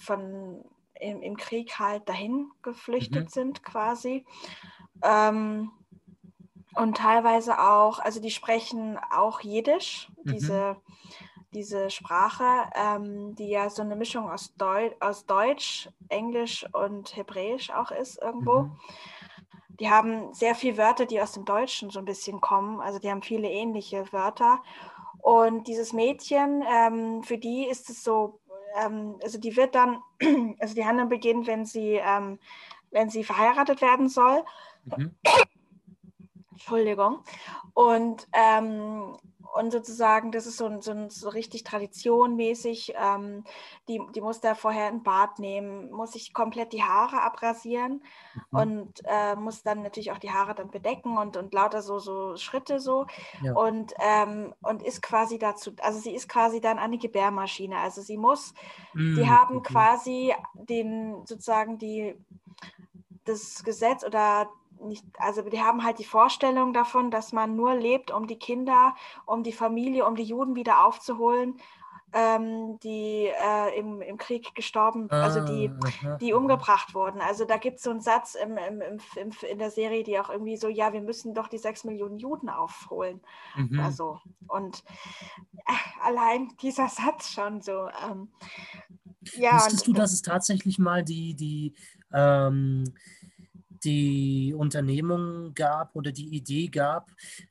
von im, im Krieg halt dahin geflüchtet
Mhm.
sind quasi. Ähm, und teilweise auch, also die sprechen auch Jiddisch,
Mhm.
diese, diese Sprache, ähm, die ja so eine Mischung aus, Deu aus Deutsch, Englisch und Hebräisch auch ist irgendwo.
Mhm.
Die haben sehr viele Wörter, die aus dem Deutschen so ein bisschen kommen. Also die haben viele ähnliche Wörter. Und dieses Mädchen, ähm, für die ist es so, ähm, also die wird dann, also die Handlung beginnt, wenn sie, ähm, wenn sie verheiratet werden soll.
Mhm.
Entschuldigung. Und, ähm, und sozusagen, das ist so, ein- so, ein- so richtig traditionmäßig. Ähm, die, die muss da vorher ein Bad nehmen, muss sich komplett die Haare abrasieren
Mhm.
und äh, muss dann natürlich auch die Haare dann bedecken und, und lauter so, so Schritte so.
Ja.
Und, ähm, und ist quasi dazu, also sie ist quasi dann eine Gebärmaschine. Also sie muss die
Mhm.
haben
Mhm.
quasi den sozusagen die das Gesetz oder nicht, also die haben halt die Vorstellung davon, dass man nur lebt, um die Kinder, um die Familie, um die Juden wieder aufzuholen, ähm, die äh, im, im Krieg gestorben, also die,
Ah,
die umgebracht wurden. Also da gibt es so einen Satz im, im, im, in der Serie, die auch irgendwie so, ja, wir müssen doch die sechs Millionen Juden aufholen.
Mhm.
Also, und äh, allein dieser Satz schon so. Ähm, ja,
Wusstest du, dass es tatsächlich mal die, die, ähm, die Unternehmung gab oder die Idee gab,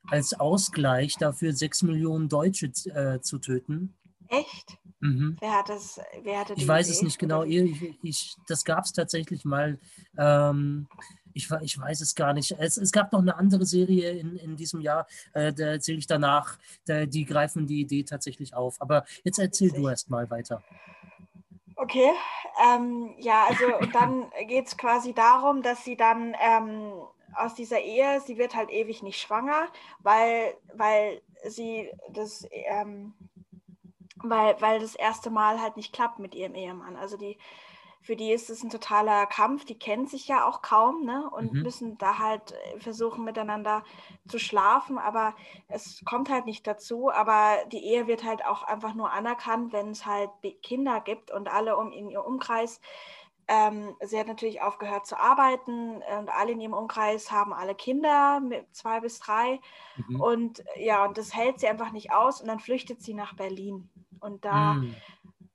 als Ausgleich dafür sechs Millionen Deutsche äh, zu töten?
echt?
Mhm.
Wer hat das, wer hatte
Ich weiß
Idee?
es nicht genau. Ich, ich, das gab es tatsächlich mal. Ähm, ich, ich weiß es gar nicht. Es, es gab noch eine andere Serie in, in diesem Jahr, äh, da erzähle ich danach. Da, die greifen die Idee tatsächlich auf. Aber jetzt erzähl du erst mal weiter.
Okay, ähm, ja, also dann geht es quasi darum, dass sie dann ähm, aus dieser Ehe, sie wird halt ewig nicht schwanger, weil, weil sie das, ähm, weil, weil das erste Mal halt nicht klappt mit ihrem Ehemann. Also die, für die ist es ein totaler Kampf. Die kennen sich ja auch kaum ne? und
Mhm.
müssen da halt äh, versuchen, miteinander zu schlafen. Aber es kommt halt nicht dazu. Aber die Ehe wird halt auch einfach nur anerkannt, wenn es halt Kinder gibt und alle um in ihrem Umkreis. Ähm, sie hat natürlich aufgehört zu arbeiten und alle in ihrem Umkreis haben alle Kinder, mit zwei bis drei.
Mhm.
Und ja, und das hält sie einfach nicht aus und dann flüchtet sie nach Berlin. Und da
Mhm.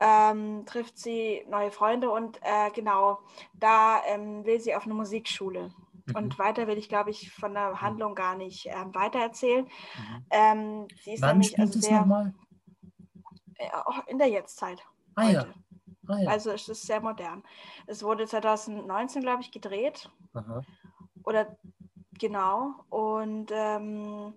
Ähm, trifft sie neue Freunde und äh, genau, da ähm, will sie auf eine Musikschule.
Mhm.
Und weiter will ich, glaube ich, von der Handlung gar nicht ähm, weitererzählen.
Mhm.
Ähm, sie ist
Wann
nämlich
spielt
also sehr äh, auch in der Jetztzeit.
Ah ja.
heute.
Ah ja.
Also es ist sehr modern. Es wurde 2019, glaube ich, gedreht.
Aha.
Oder genau. Und ähm,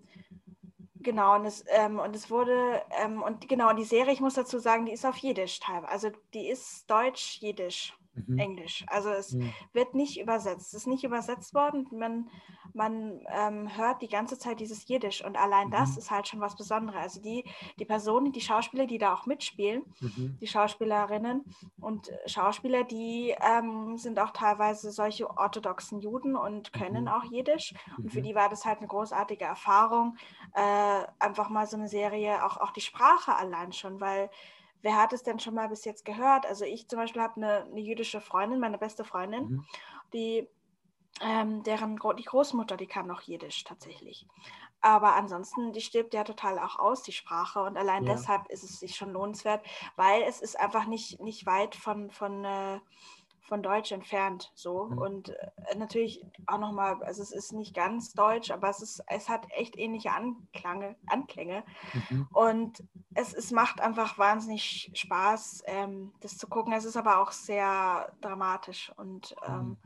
genau, und es, ähm, und es wurde, ähm, und genau, die Serie, ich muss dazu sagen, die ist auf Jiddisch teilweise. Also die ist Deutsch, Jiddisch,
Mhm.
Englisch. Also es
Mhm.
wird nicht übersetzt. Es ist nicht übersetzt worden. Man, man ähm, hört die ganze Zeit dieses Jiddisch und allein das
Mhm.
ist halt schon was Besonderes. Also die, die Personen, die Schauspieler, die da auch mitspielen,
Mhm.
die Schauspielerinnen und Schauspieler, die ähm, sind auch teilweise solche orthodoxen Juden und können
Mhm.
auch Jiddisch. Und für
Mhm.
die war das halt eine großartige Erfahrung, äh, einfach mal so eine Serie, auch, auch die Sprache allein schon, weil wer hat es denn schon mal bis jetzt gehört? Also ich zum Beispiel habe eine, eine jüdische Freundin, meine beste Freundin,
Mhm.
die ähm, deren Gro die Großmutter, die kann noch Jiddisch tatsächlich. Aber ansonsten, die stirbt ja total auch aus, die Sprache. Und allein
Ja.
deshalb ist es sich schon lohnenswert, weil es ist einfach nicht, nicht weit von, von, äh, von Deutsch entfernt. So.
Mhm.
Und äh, natürlich auch nochmal, also es ist nicht ganz deutsch, aber es, ist, es hat echt ähnliche Anklange, Anklänge.
Mhm.
Und es, es macht einfach wahnsinnig Spaß, ähm, das zu gucken. Es ist aber auch sehr dramatisch und ähm,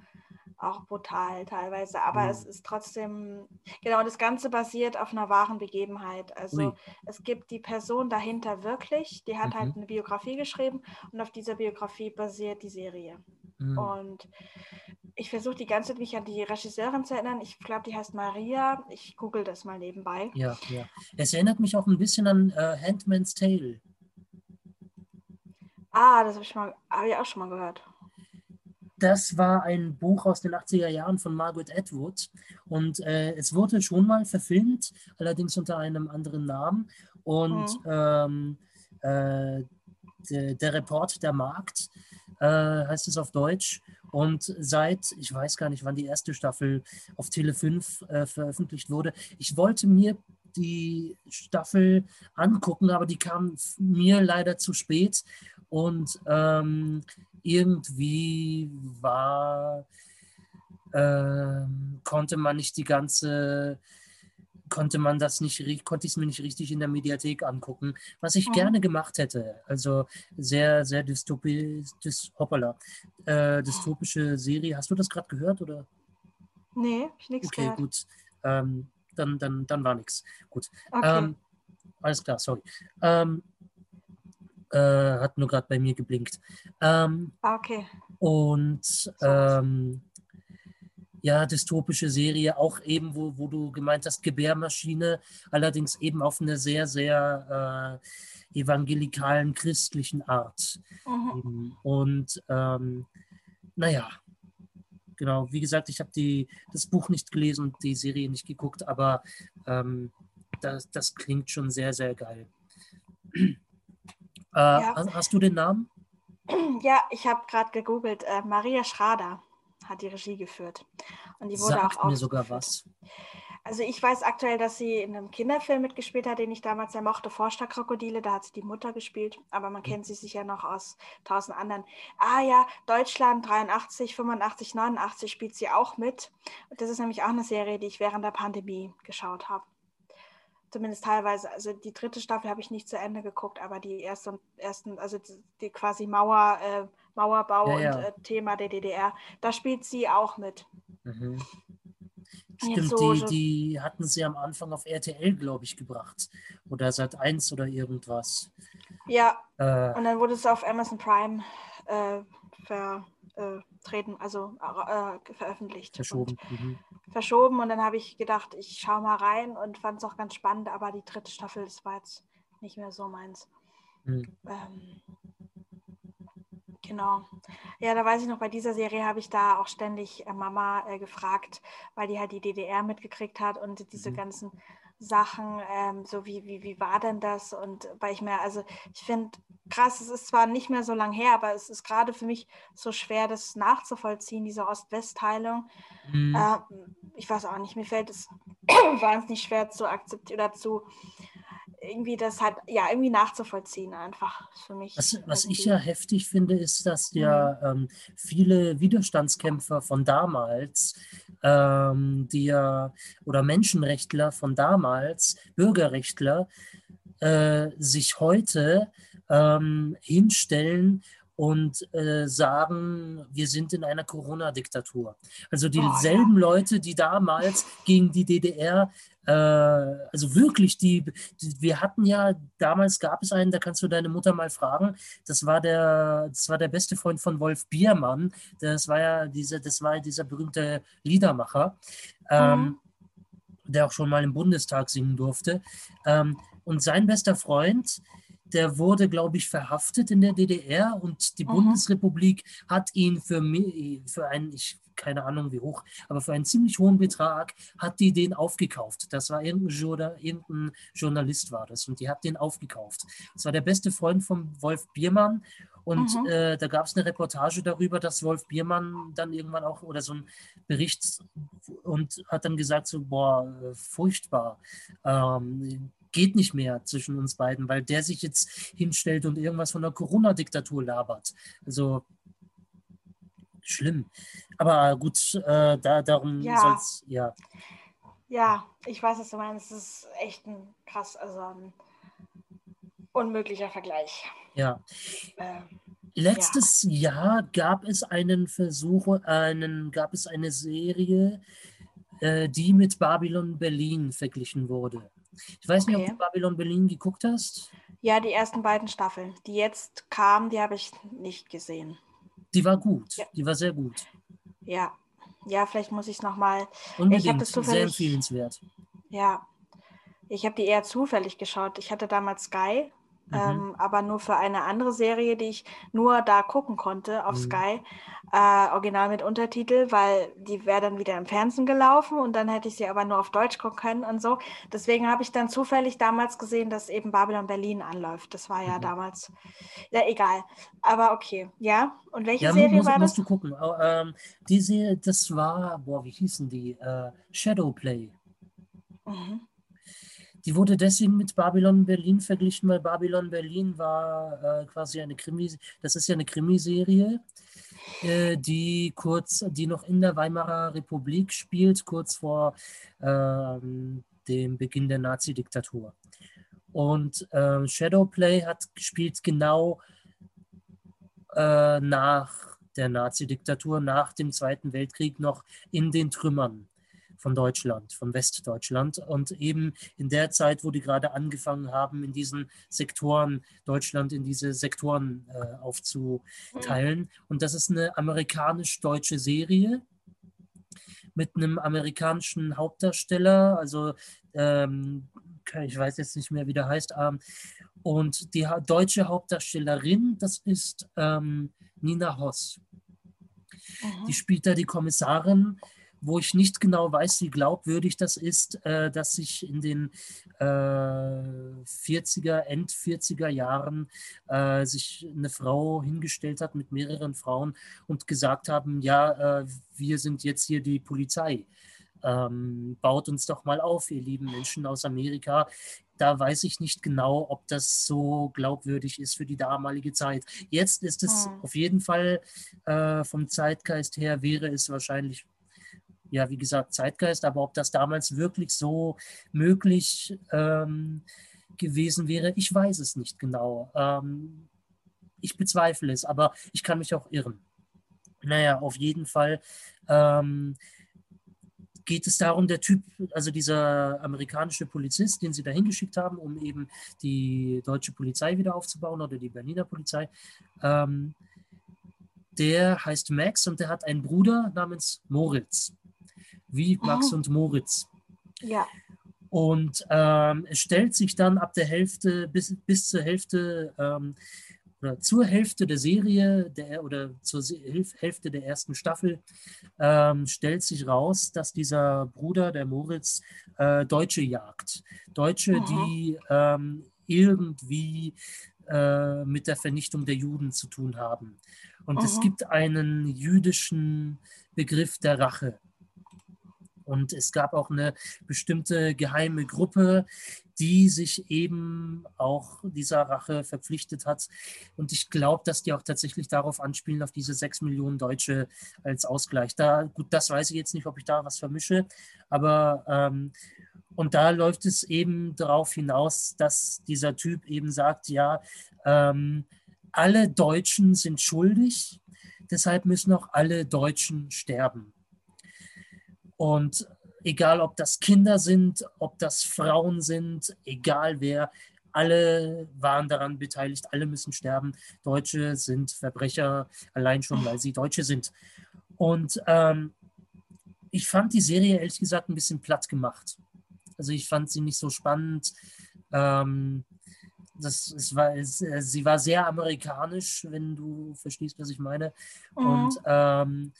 auch brutal teilweise. Aber
Mhm.
es ist trotzdem, genau, das Ganze basiert auf einer wahren Begebenheit. Also
Ui.
es gibt die Person dahinter wirklich, die hat halt
Mhm.
eine Biografie geschrieben und auf dieser Biografie basiert die Serie.
Mhm.
Und ich versuche die ganze Zeit mich an die Regisseurin zu erinnern. Ich glaube, die heißt Maria. Ich google das mal nebenbei.
Ja, ja. Es erinnert mich auch ein bisschen an äh, Handman's Tale.
Ah, das habe ich, mal- hab ich auch schon mal gehört.
Das war ein Buch aus den 80er Jahren von Margaret Atwood und äh, es wurde schon mal verfilmt, allerdings unter einem anderen Namen. Und
Mhm.
ähm, äh, der, der Report der Markt äh, heißt es auf Deutsch. Und seit, ich weiß gar nicht, wann die erste Staffel auf Tele 5 äh, veröffentlicht wurde, ich wollte mir die Staffel angucken, aber die kam mir leider zu spät. Und ähm, irgendwie war, ähm, konnte man nicht die ganze, konnte man das nicht, konnte ich es mir nicht richtig in der Mediathek angucken, was ich
Mhm.
gerne gemacht hätte. Also sehr, sehr dystopisch, dys, hoppala, äh, dystopische Serie. Hast du das gerade gehört oder?
Nee, ich nichts
Okay,
gehört.
gut. Ähm, dann, dann, dann war nichts. Gut.
Okay.
Ähm, alles klar, sorry. Ähm, äh, hat nur gerade bei mir geblinkt. Ähm,
Ah, okay.
und
was.
Ja, dystopische Serie, auch eben, wo, wo du gemeint hast, Gebärmaschine, allerdings eben auf eine sehr, sehr äh, evangelikalen, christlichen Art.
Mhm.
Und ähm, naja, genau, wie gesagt, ich habe das Buch nicht gelesen und die Serie nicht geguckt, aber ähm, das, das klingt schon sehr, sehr geil. Äh, hast, hast du den Namen?
Ja, ich habe gerade gegoogelt. Äh, Maria Schrader hat die Regie geführt. Und die wurde
Sagt
auch
mir sogar was.
Also ich weiß aktuell, dass sie in einem Kinderfilm mitgespielt hat, den ich damals sehr mochte, Vorstadtkrokodile, da hat sie die Mutter gespielt, aber man kennt sie sicher noch aus tausend anderen. Ah ja, Deutschland 83, 85, 89 spielt sie auch mit. Das ist nämlich auch eine Serie, die ich während der Pandemie geschaut habe. Zumindest teilweise. Also die dritte Staffel habe ich nicht zu Ende geguckt, aber die erste und ersten, also die, die quasi Mauer, äh, Mauerbau
Ja, ja.
und äh, Thema der DDR, da spielt sie auch mit.
Mhm. Stimmt,
so-
die, die hatten sie am Anfang auf RTL, glaube ich, gebracht. Oder seit 1 oder irgendwas.
Ja,
Äh,
Und dann wurde es auf Amazon Prime äh, vertreten, also äh, veröffentlicht.
verschoben. Mhm.
Und verschoben. Und dann habe ich gedacht, ich schaue mal rein und fand es auch ganz spannend, aber die dritte Staffel, das war jetzt nicht mehr so meins.
Mhm.
Ähm, genau. Ja, da weiß ich noch, bei dieser Serie habe ich da auch ständig äh, Mama äh, gefragt, weil die halt die DDR mitgekriegt hat und diese
Mhm.
ganzen Sachen, ähm, so wie, wie, wie war denn das? Und weil ich mir, also ich finde krass, es ist zwar nicht mehr so lang her, aber es ist gerade für mich so schwer, das nachzuvollziehen, diese Ost-West-Teilung.
Mhm.
Äh, ich weiß auch nicht, mir fällt es wahnsinnig schwer zu akzeptieren oder zu irgendwie das halt, ja, irgendwie nachzuvollziehen einfach für mich.
Was, was ich ja heftig finde, ist, dass
Mhm.
ja ähm, viele Widerstandskämpfer von damals, ähm, die ja, oder Menschenrechtler von damals, Bürgerrechtler, äh, sich heute ähm, hinstellen und äh, sagen, wir sind in einer Corona-Diktatur. Also
Oh, ja.
dieselben Leute, die damals gegen die DDR, äh, also wirklich, die, die, wir hatten ja, damals gab es einen, da kannst du deine Mutter mal fragen, das war der, das war der beste Freund von Wolf Biermann, das war ja dieser, das war dieser berühmte Liedermacher. Ähm,
Mhm.
der auch schon mal im Bundestag singen durfte. Ähm, und sein bester Freund, der wurde, glaube ich, verhaftet in der DDR und die
Mhm.
Bundesrepublik hat ihn für, für einen, ich keine Ahnung wie hoch, aber für einen ziemlich hohen Betrag hat die den aufgekauft. Das war irgendein Journalist war das und die hat den aufgekauft. Das war der beste Freund von Wolf Biermann und
Mhm.
äh, da gab es eine Reportage darüber, dass Wolf Biermann dann irgendwann auch oder so ein Bericht und hat dann gesagt so, boah, äh, furchtbar, ähm, geht nicht mehr zwischen uns beiden, weil der sich jetzt hinstellt und irgendwas von der Corona-Diktatur labert. Also schlimm. Aber gut, äh, da, darum
Ja.
soll es, ja.
Ja, ich weiß, was du meinst. Es ist echt ein krass, also ein unmöglicher Vergleich.
Ja,
Ähm,
letztes Jahr gab es einen Versuch, einen, gab es eine Serie, äh, die mit Babylon Berlin verglichen wurde. Ich weiß nicht, ob
Okay.
du Babylon Berlin geguckt hast.
ja, die ersten beiden Staffeln, die jetzt kamen, die habe ich nicht gesehen.
Die war gut,
Ja.
die war sehr gut.
Ja, ja, vielleicht muss ich es nochmal.
Unbedingt,
das
sehr
zufällig-
empfehlenswert.
Ja, ich habe die eher zufällig geschaut. Ich hatte damals Sky,
Mhm.
ähm, aber nur für eine andere Serie, die ich nur da gucken konnte auf
Mhm.
Sky, äh, original mit Untertitel, weil die wäre dann wieder im Fernsehen gelaufen und dann hätte ich sie aber nur auf Deutsch gucken können und so. Deswegen habe ich dann zufällig damals gesehen, dass eben Babylon Berlin anläuft. Das war ja
Mhm.
damals, ja egal. Aber okay, ja. Und welche
Ja,
Serie
muss,
war
musst
das?
du gucken. Au- Ähm, die Serie, das war, boah, wie hießen die? Äh, Shadowplay.
Mhm.
Die wurde deswegen mit Babylon Berlin verglichen, weil Babylon Berlin war äh, quasi eine Krimi, das ist ja eine Krimiserie, äh, die kurz, die noch in der Weimarer Republik spielt, kurz vor ähm, dem Beginn der Nazi-Diktatur. Und ähm, Shadowplay hat spielt genau äh, nach der Nazi-Diktatur, nach dem Zweiten Weltkrieg noch in den Trümmern von Deutschland, von Westdeutschland. Und eben in der Zeit, wo die gerade angefangen haben, in diesen Sektoren, Deutschland in diese Sektoren äh, aufzuteilen. Und das ist eine amerikanisch-deutsche Serie mit einem amerikanischen Hauptdarsteller, also ähm, ich weiß jetzt nicht mehr, wie der heißt. Ähm, und die deutsche Hauptdarstellerin, das ist ähm, Nina Hoss.
Mhm.
Die spielt da die Kommissarin, wo ich nicht genau weiß, wie glaubwürdig das ist, äh, dass sich in den äh, 40er, End 40er Jahren äh, sich eine Frau hingestellt hat mit mehreren Frauen und gesagt haben, ja, äh, wir sind jetzt hier die Polizei. Ähm, baut uns doch mal auf, ihr lieben Menschen aus Amerika. Da weiß ich nicht genau, ob das so glaubwürdig ist für die damalige Zeit. Jetzt ist es
Hm.
auf jeden Fall äh, vom Zeitgeist her, wäre es wahrscheinlich ja, wie gesagt, Zeitgeist, aber ob das damals wirklich so möglich ähm, gewesen wäre, ich weiß es nicht genau. Ähm, ich bezweifle es, aber ich kann mich auch irren. Naja, auf jeden Fall ähm, geht es darum, der Typ, also dieser amerikanische Polizist, den sie da hingeschickt haben, um eben die deutsche Polizei wieder aufzubauen oder die Berliner Polizei, ähm, der heißt Max und der hat einen Bruder namens Moritz wie Max
Oh.
und Moritz.
Ja.
Und ähm, es stellt sich dann ab der Hälfte bis, bis zur Hälfte ähm, oder zur Hälfte der Serie der, oder zur Hälfte der ersten Staffel ähm, stellt sich raus, dass dieser Bruder, der Moritz, äh, Deutsche jagt. Deutsche, mhm. die ähm, irgendwie äh, mit der Vernichtung der Juden zu tun haben. Und mhm. es gibt einen jüdischen Begriff der Rache. Und es gab auch eine bestimmte geheime Gruppe, die sich eben auch dieser Rache verpflichtet hat. Und ich glaube, dass die auch tatsächlich darauf anspielen, auf diese sechs Millionen Deutsche als Ausgleich. Da, gut, das weiß ich jetzt nicht, ob ich da was vermische, aber ähm, und da läuft es eben darauf hinaus, dass dieser Typ eben sagt, ja, ähm, alle Deutschen sind schuldig, deshalb müssen auch alle Deutschen sterben. Und egal ob das Kinder sind, ob das Frauen sind, egal wer, alle waren daran beteiligt, alle müssen sterben. Deutsche sind Verbrecher, allein schon, weil sie Deutsche sind. Und ähm, ich fand die Serie ehrlich gesagt ein bisschen platt gemacht. Also ich fand sie nicht so spannend. Ähm, das, es war, es, sie war sehr amerikanisch, wenn du verstehst, was ich meine. Mhm. Und ähm,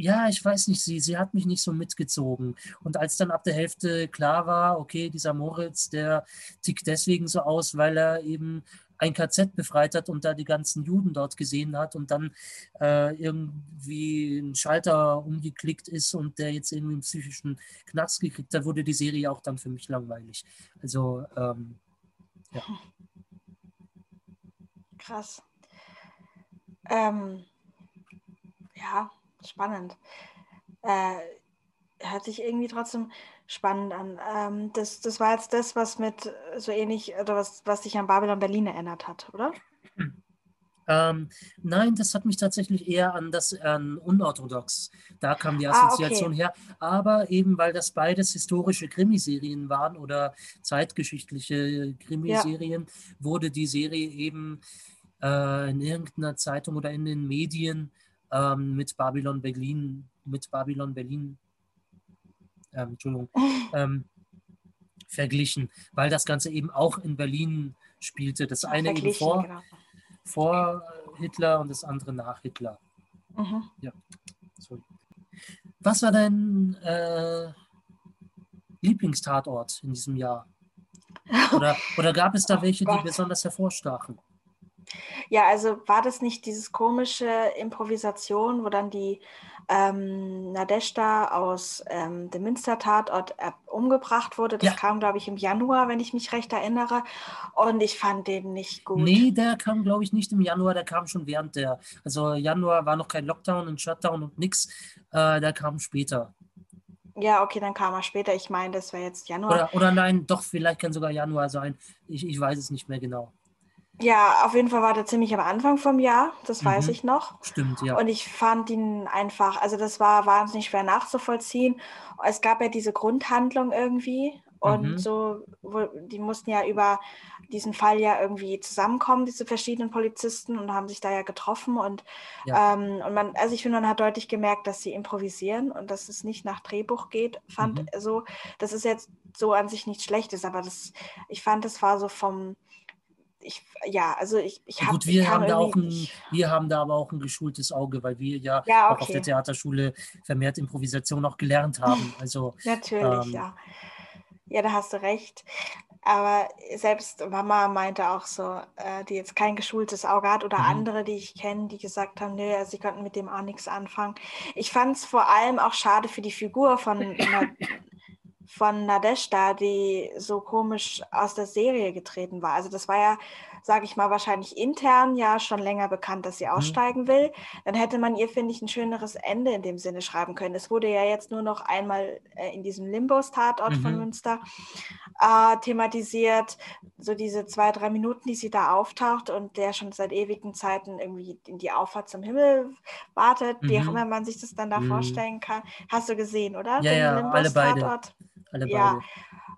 ja, ich weiß nicht, sie, sie hat mich nicht so mitgezogen. Und als dann ab der Hälfte klar war, okay, dieser Moritz, der tickt deswegen so aus, weil er eben ein KZ befreit hat und da die ganzen Juden dort gesehen hat und dann äh, irgendwie ein Schalter umgeklickt ist und der jetzt irgendwie einen psychischen Knacks gekriegt hat, wurde die Serie auch dann für mich langweilig. Also, ähm, ja.
Krass. Ähm, ja, spannend. Äh, hört sich irgendwie trotzdem spannend an. Ähm, das, das war jetzt das, was mit so ähnlich oder was, was dich an Babylon Berlin erinnert hat, oder?
Ähm, nein, das hat mich tatsächlich eher an das an Unorthodox. Da kam die Assoziation ah, okay. her. Aber eben, weil das beides historische Krimiserien waren oder zeitgeschichtliche Krimiserien, ja. wurde die Serie eben äh, in irgendeiner Zeitung oder in den Medien ähm, mit Babylon Berlin, mit Babylon Berlin, ähm, Entschuldigung, ähm, verglichen, weil das Ganze eben auch in Berlin spielte. Das eine eben vor, genau. vor Hitler und das andere nach Hitler. Mhm. Ja. Sorry. Was war dein äh, Lieblingstatort in diesem Jahr? Oder, oder gab es da oh welche, die besonders hervorstachen?
Ja, also war das nicht dieses komische Improvisation, wo dann die ähm, Nadeshda aus ähm, dem Münster-Tatort äh, umgebracht wurde? Das ja. kam, glaube ich, im Januar, wenn ich mich recht erinnere. Und ich fand den nicht gut.
Nee, der kam, glaube ich, nicht im Januar, der kam schon während der. Also Januar war noch kein Lockdown und Shutdown und nix. Äh, der kam später.
Ja, okay, dann kam er später. Ich meine, das wäre jetzt Januar.
Oder, oder nein, doch, vielleicht kann sogar Januar sein. Ich, ich weiß es nicht mehr genau.
Ja, auf jeden Fall war der ziemlich am Anfang vom Jahr, das mhm. weiß ich noch.
Stimmt, ja.
Und ich fand ihn einfach, also das war wahnsinnig schwer nachzuvollziehen. Es gab ja diese Grundhandlung irgendwie und mhm. so, wo, die mussten ja über diesen Fall ja irgendwie zusammenkommen, diese verschiedenen Polizisten und haben sich da ja getroffen und, ja. ähm, und man, also ich finde, man hat deutlich gemerkt, dass sie improvisieren und dass es nicht nach Drehbuch geht, fand mhm. so, das ist jetzt so an sich nichts Schlechtes, aber das, ich fand, das war so vom, ich, ja, also ich, ich
habe. Gut, wir haben da auch ein, wir haben da aber auch ein geschultes Auge, weil wir ja, ja okay. auch auf der Theaterschule vermehrt Improvisation auch gelernt haben. Also
natürlich, ähm, ja. Ja, da hast du recht. Aber selbst Mama meinte auch so, äh, die jetzt kein geschultes Auge hat oder mhm. andere, die ich kenne, die gesagt haben, nö, also sie konnten mit dem auch nichts anfangen. Ich fand es vor allem auch schade für die Figur von von Nadeshda, die so komisch aus der Serie getreten war. Also das war ja, sage ich mal, wahrscheinlich intern ja schon länger bekannt, dass sie mhm. aussteigen will. Dann hätte man ihr, finde ich, ein schöneres Ende in dem Sinne schreiben können. Es wurde ja jetzt nur noch einmal äh, in diesem Limbos-Tatort mhm. von Münster äh, thematisiert. So diese zwei, drei Minuten, die sie da auftaucht und der schon seit ewigen Zeiten irgendwie in die Auffahrt zum Himmel wartet, mhm. wie auch mhm. immer man sich das dann da mhm. vorstellen kann. Hast du gesehen, oder?
Ja, Den ja, alle beide. Alle
ja.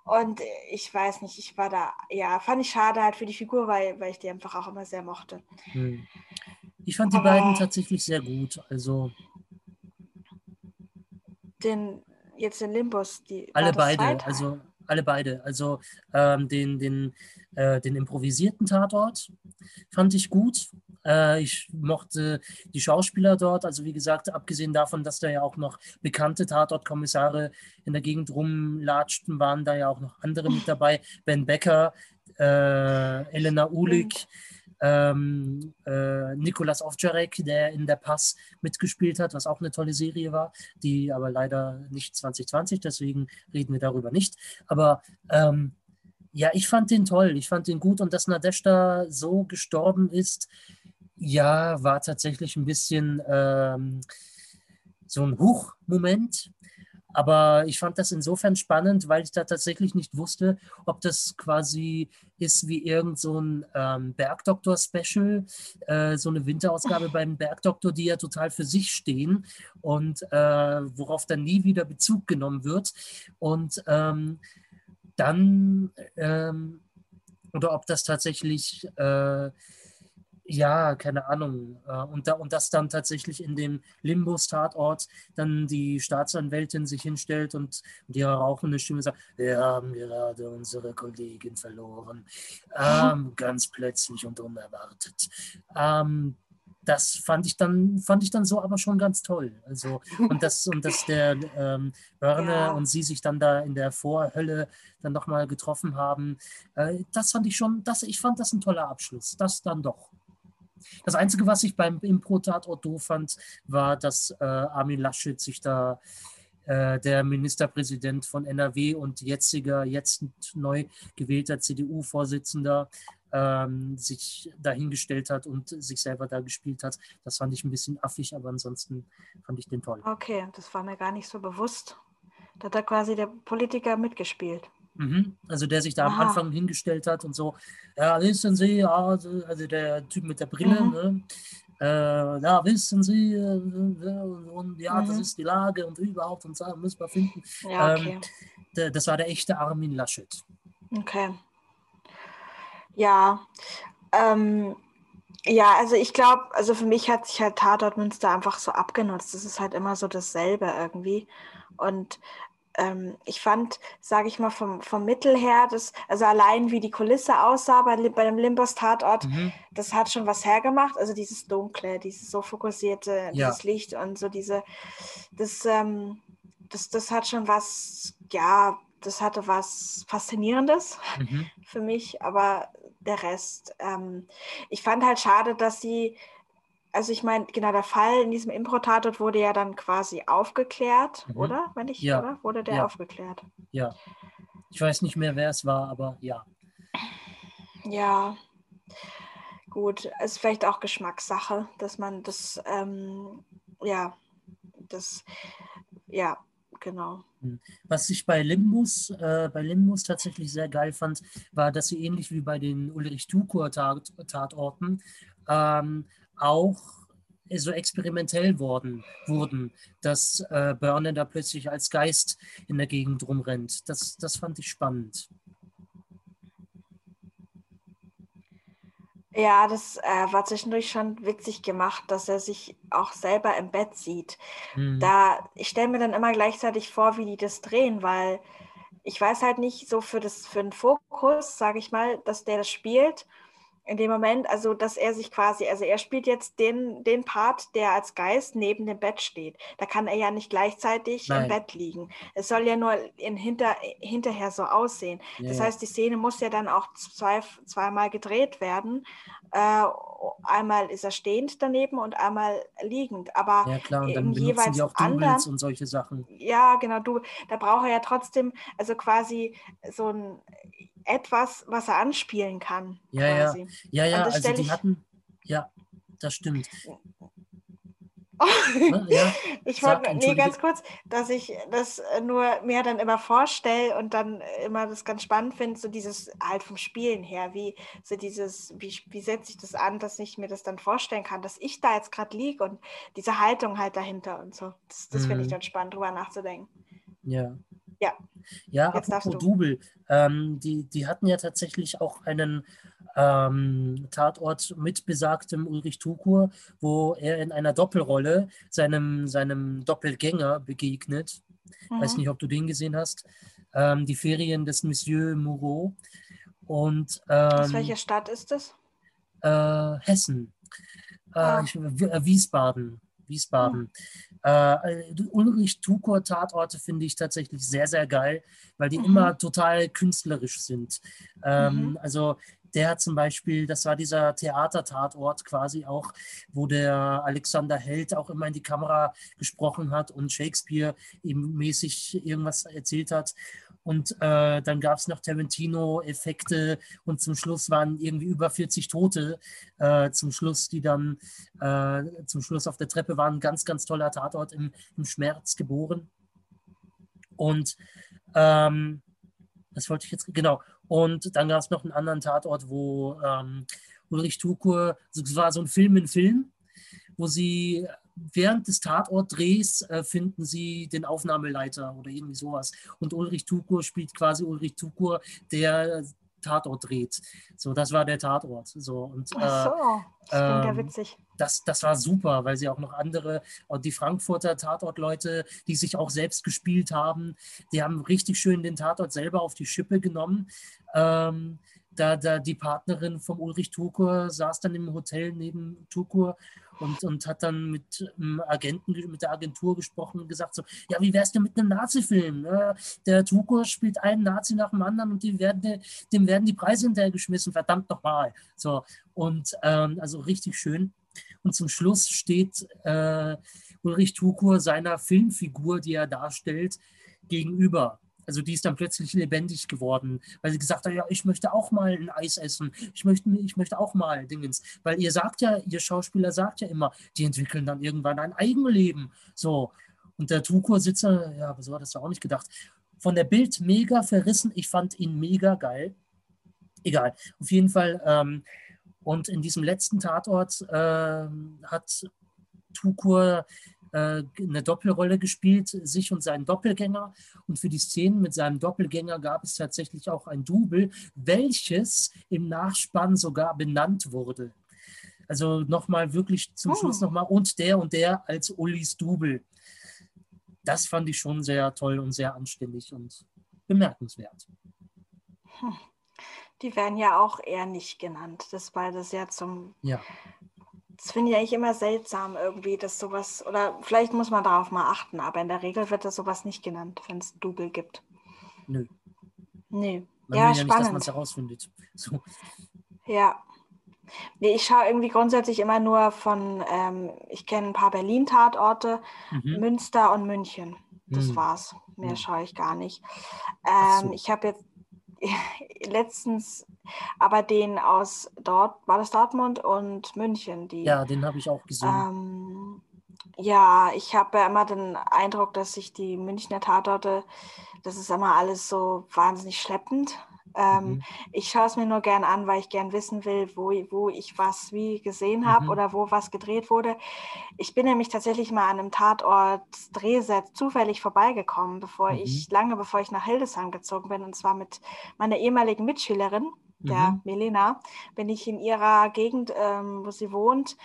Und ich weiß nicht, ich war da, ja, fand ich schade halt für die Figur, weil, weil ich die einfach auch immer sehr mochte. Hm.
Ich fand die Aber beiden tatsächlich sehr gut. Also.
Den, jetzt den Limbus, die.
Alle beide, also alle beide. Also ähm, den, den, äh, den improvisierten Tatort fand ich gut. Äh, ich mochte die Schauspieler dort. Also wie gesagt, abgesehen davon, dass da ja auch noch bekannte Tatortkommissare in der Gegend rumlatschten, waren da ja auch noch andere mit dabei. Ben Becker, äh, Elena Ulik. Ähm, äh, Nikolas Ovtjarek, der in der Pass mitgespielt hat, was auch eine tolle Serie war, die aber leider nicht 2020, deswegen reden wir darüber nicht. Aber ähm, ja, ich fand den toll, ich fand den gut und dass Nadeshda so gestorben ist, ja, war tatsächlich ein bisschen ähm, so ein Huch-Moment. Aber ich fand das insofern spannend, weil ich da tatsächlich nicht wusste, ob das quasi ist wie irgend so ein ähm, Bergdoktor-Special, äh, so eine Winterausgabe beim Bergdoktor, die ja total für sich stehen und äh, worauf dann nie wieder Bezug genommen wird. Und ähm, dann, ähm, oder ob das tatsächlich äh, ja, keine Ahnung. Äh, und, da, und das dann tatsächlich in dem Limbo-Tatort dann die Staatsanwältin sich hinstellt und mit ihrer rauchenden Stimme sagt, wir haben gerade unsere Kollegin verloren. Ähm, ganz plötzlich und unerwartet. Ähm, das fand ich dann, fand ich dann so aber schon ganz toll. Also, und dass, und dass der ähm, Börne ja. und sie sich dann da in der Vorhölle dann nochmal getroffen haben, äh, das fand ich schon, das, ich fand das ein toller Abschluss. Das dann doch. Das Einzige, was ich beim Impro-Tatort doof fand, war, dass äh, Armin Laschet sich da äh, der Ministerpräsident von NRW und jetziger, jetzt neu gewählter CDU-Vorsitzender ähm, sich dahingestellt hat und sich selber da gespielt hat. Das fand ich ein bisschen affig, aber ansonsten fand ich den toll.
Okay, das war mir gar nicht so bewusst. Da hat da quasi der Politiker mitgespielt.
Mhm. Also der sich da Aha. am Anfang hingestellt hat und so, ja, wissen Sie, ja, also, also der Typ mit der Brille, mhm. ne? Äh, ja, wissen Sie, äh, und ja, mhm. das ist die Lage und überhaupt und so, müssen wir finden. Ja, okay. Ähm, das war der echte Armin Laschet.
Okay. Ja, ähm, ja, also ich glaube, also für mich hat sich halt Tatort Münster einfach so abgenutzt. Das ist halt immer so dasselbe irgendwie. Und ähm, ich fand, sage ich mal, vom, vom Mittel her, das, also allein wie die Kulisse aussah bei, bei dem Limbos-Tatort, mhm. das hat schon was hergemacht. Also dieses Dunkle, dieses so fokussierte, ja. dieses Licht und so diese, das, ähm, das, das hat schon was, ja, das hatte was Faszinierendes mhm. für mich, aber der Rest, ähm, ich fand halt schade, dass sie also ich meine, genau, der Fall in diesem Impro-Tatort wurde ja dann quasi aufgeklärt, mhm. oder? Wenn ich, ja. oder? Wurde der
ja.
aufgeklärt?
Ja. Ich weiß nicht mehr, wer es war, aber ja.
Ja. Gut, ist vielleicht auch Geschmackssache, dass man das, ähm, ja, das, ja, genau.
Hm. Was ich bei Limbus, äh, bei Limbus tatsächlich sehr geil fand, war, dass sie ähnlich wie bei den Ulrich Tukur-Tatorten ähm, auch so experimentell worden, wurden, dass äh, Burner da plötzlich als Geist in der Gegend rumrennt. Das, das fand ich spannend.
Ja, das äh, war zwischendurch schon witzig gemacht, dass er sich auch selber im Bett sieht. Mhm. Da, ich stelle mir dann immer gleichzeitig vor, wie die das drehen, weil ich weiß halt nicht so für, das, für den Fokus, sage ich mal, dass der das spielt in dem Moment, also dass er sich quasi, also er spielt jetzt den, den Part, der als Geist neben dem Bett steht. Da kann er ja nicht gleichzeitig Nein. im Bett liegen. Es soll ja nur in hinter, hinterher so aussehen. Ja. Das heißt, die Szene muss ja dann auch zwei, zweimal gedreht werden. Äh, einmal ist er stehend daneben und einmal liegend. Aber
ja, klar, und dann jeweils die auch anderen, und solche Sachen.
Ja, genau, du, da braucht er ja trotzdem, also quasi so ein etwas, was er anspielen kann.
Ja, quasi. ja, ja, ja, also die hatten, ja, das stimmt.
Oh. Ja, ich wollte, nee, ganz kurz, dass ich das nur mir dann immer vorstelle und dann immer das ganz spannend finde, so dieses halt vom Spielen her, wie so dieses, wie, wie setze ich das an, dass ich mir das dann vorstellen kann, dass ich da jetzt gerade liege und diese Haltung halt dahinter und so. Das, das mhm. finde ich mhm. dann spannend, drüber nachzudenken.
Ja.
Ja.
Ja, Jetzt apropos Double, ähm, die, die hatten ja tatsächlich auch einen ähm, Tatort mit besagtem Ulrich Tukur, wo er in einer Doppelrolle seinem, seinem Doppelgänger begegnet. Mhm. Weiß nicht, ob du den gesehen hast. Ähm, die Ferien des Monsieur Moreau. Und, ähm,
Aus welcher Stadt ist das?
Äh, Hessen. Äh, ah. äh, Wiesbaden. Wiesbaden. Äh, Ulrich Tukor Tatorte finde ich tatsächlich sehr, sehr geil, weil die mhm. immer total künstlerisch sind. Ähm, mhm. Also der hat zum Beispiel, das war dieser Theatertatort quasi auch, wo der Alexander Held auch immer in die Kamera gesprochen hat und Shakespeare ihm mäßig irgendwas erzählt hat. Und äh, dann gab es noch Tarantino-Effekte und zum Schluss waren irgendwie über 40 Tote. Äh, zum Schluss, die dann äh, zum Schluss auf der Treppe waren. Ganz, ganz toller Tatort im, im Schmerz geboren. Und ähm, das wollte ich jetzt, genau. Und dann gab es noch einen anderen Tatort, wo ähm, Ulrich Tukur, es war so ein Film in Film, wo sie während des Tatortdrehs äh, finden sie den Aufnahmeleiter oder irgendwie sowas. Und Ulrich Tukur spielt quasi Ulrich Tukur, der Tatort dreht. So, das war der Tatort. So, und,
Ach so, das äh, klingt ja ähm, witzig.
Das, das war super, weil sie auch noch andere, die Frankfurter Tatortleute, die sich auch selbst gespielt haben, die haben richtig schön den Tatort selber auf die Schippe genommen. Ähm, da, da die Partnerin vom Ulrich Tukur saß dann im Hotel neben Tukur und, und hat dann mit einem Agenten, mit der Agentur gesprochen und gesagt so, ja, wie wär's denn mit einem Nazi-Film? Ne? Der Tukur spielt einen Nazi nach dem anderen und die werden, dem werden die Preise hinterhergeschmissen, verdammt nochmal. So, und ähm, also richtig schön. Und zum Schluss steht äh, Ulrich Tukur seiner Filmfigur, die er darstellt, gegenüber. Also die ist dann plötzlich lebendig geworden, weil sie gesagt hat, ja, ich möchte auch mal ein Eis essen, ich möchte, ich möchte auch mal Dingens. Weil ihr sagt ja, ihr Schauspieler sagt ja immer, die entwickeln dann irgendwann ein Eigenleben. So. Und der Tukur-Sitzer, ja, aber so hat das ja auch nicht gedacht. Von der Bild mega verrissen, ich fand ihn mega geil. Egal, auf jeden Fall. Ähm, und in diesem letzten Tatort äh, hat Tukur eine Doppelrolle gespielt, sich und seinen Doppelgänger. Und für die Szenen mit seinem Doppelgänger gab es tatsächlich auch ein Double, welches im Nachspann sogar benannt wurde. Also nochmal wirklich zum oh. Schluss nochmal und der und der als Ullis Double. Das fand ich schon sehr toll und sehr anständig und bemerkenswert.
Hm. Die werden ja auch eher nicht genannt. Das war das ja zum
ja
das finde ich eigentlich immer seltsam irgendwie, dass sowas, oder vielleicht muss man darauf mal achten, aber in der Regel wird das sowas nicht genannt, wenn es ein Double gibt.
Nö.
Nee.
Man ja, will ja spannend. nicht, dass man es herausfindet. So.
Ja. Nee, ich schaue irgendwie grundsätzlich immer nur von, ähm, ich kenne ein paar Berlin-Tatorte, mhm. Münster und München. Das mhm. war's. Mehr mhm. schaue ich gar nicht. Ähm, so. Ich habe jetzt letztens aber den aus dort, war das Dortmund und München, die.
Ja, den habe ich auch gesehen.
Ähm, ja, ich habe ja immer den Eindruck, dass sich die Münchner Tatorte, das ist immer alles so wahnsinnig schleppend. Ähm, mhm. Ich schaue es mir nur gern an, weil ich gern wissen will, wo, wo ich was wie gesehen habe mhm. oder wo was gedreht wurde. Ich bin nämlich tatsächlich mal an einem Tatort Drehset zufällig vorbeigekommen, bevor mhm. ich, lange bevor ich nach Hildesheim gezogen bin, und zwar mit meiner ehemaligen Mitschülerin, der mhm. Melena, bin ich in ihrer Gegend, ähm, wo sie wohnt,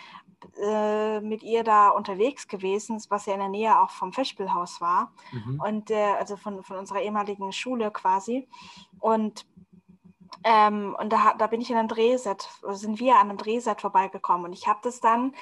äh, mit ihr da unterwegs gewesen, was ja in der Nähe auch vom Festspielhaus war mhm. und äh, also von, von unserer ehemaligen Schule quasi. Und ähm, und da, da bin ich in einem Drehset, sind wir an einem Drehset vorbeigekommen. Und ich habe das dann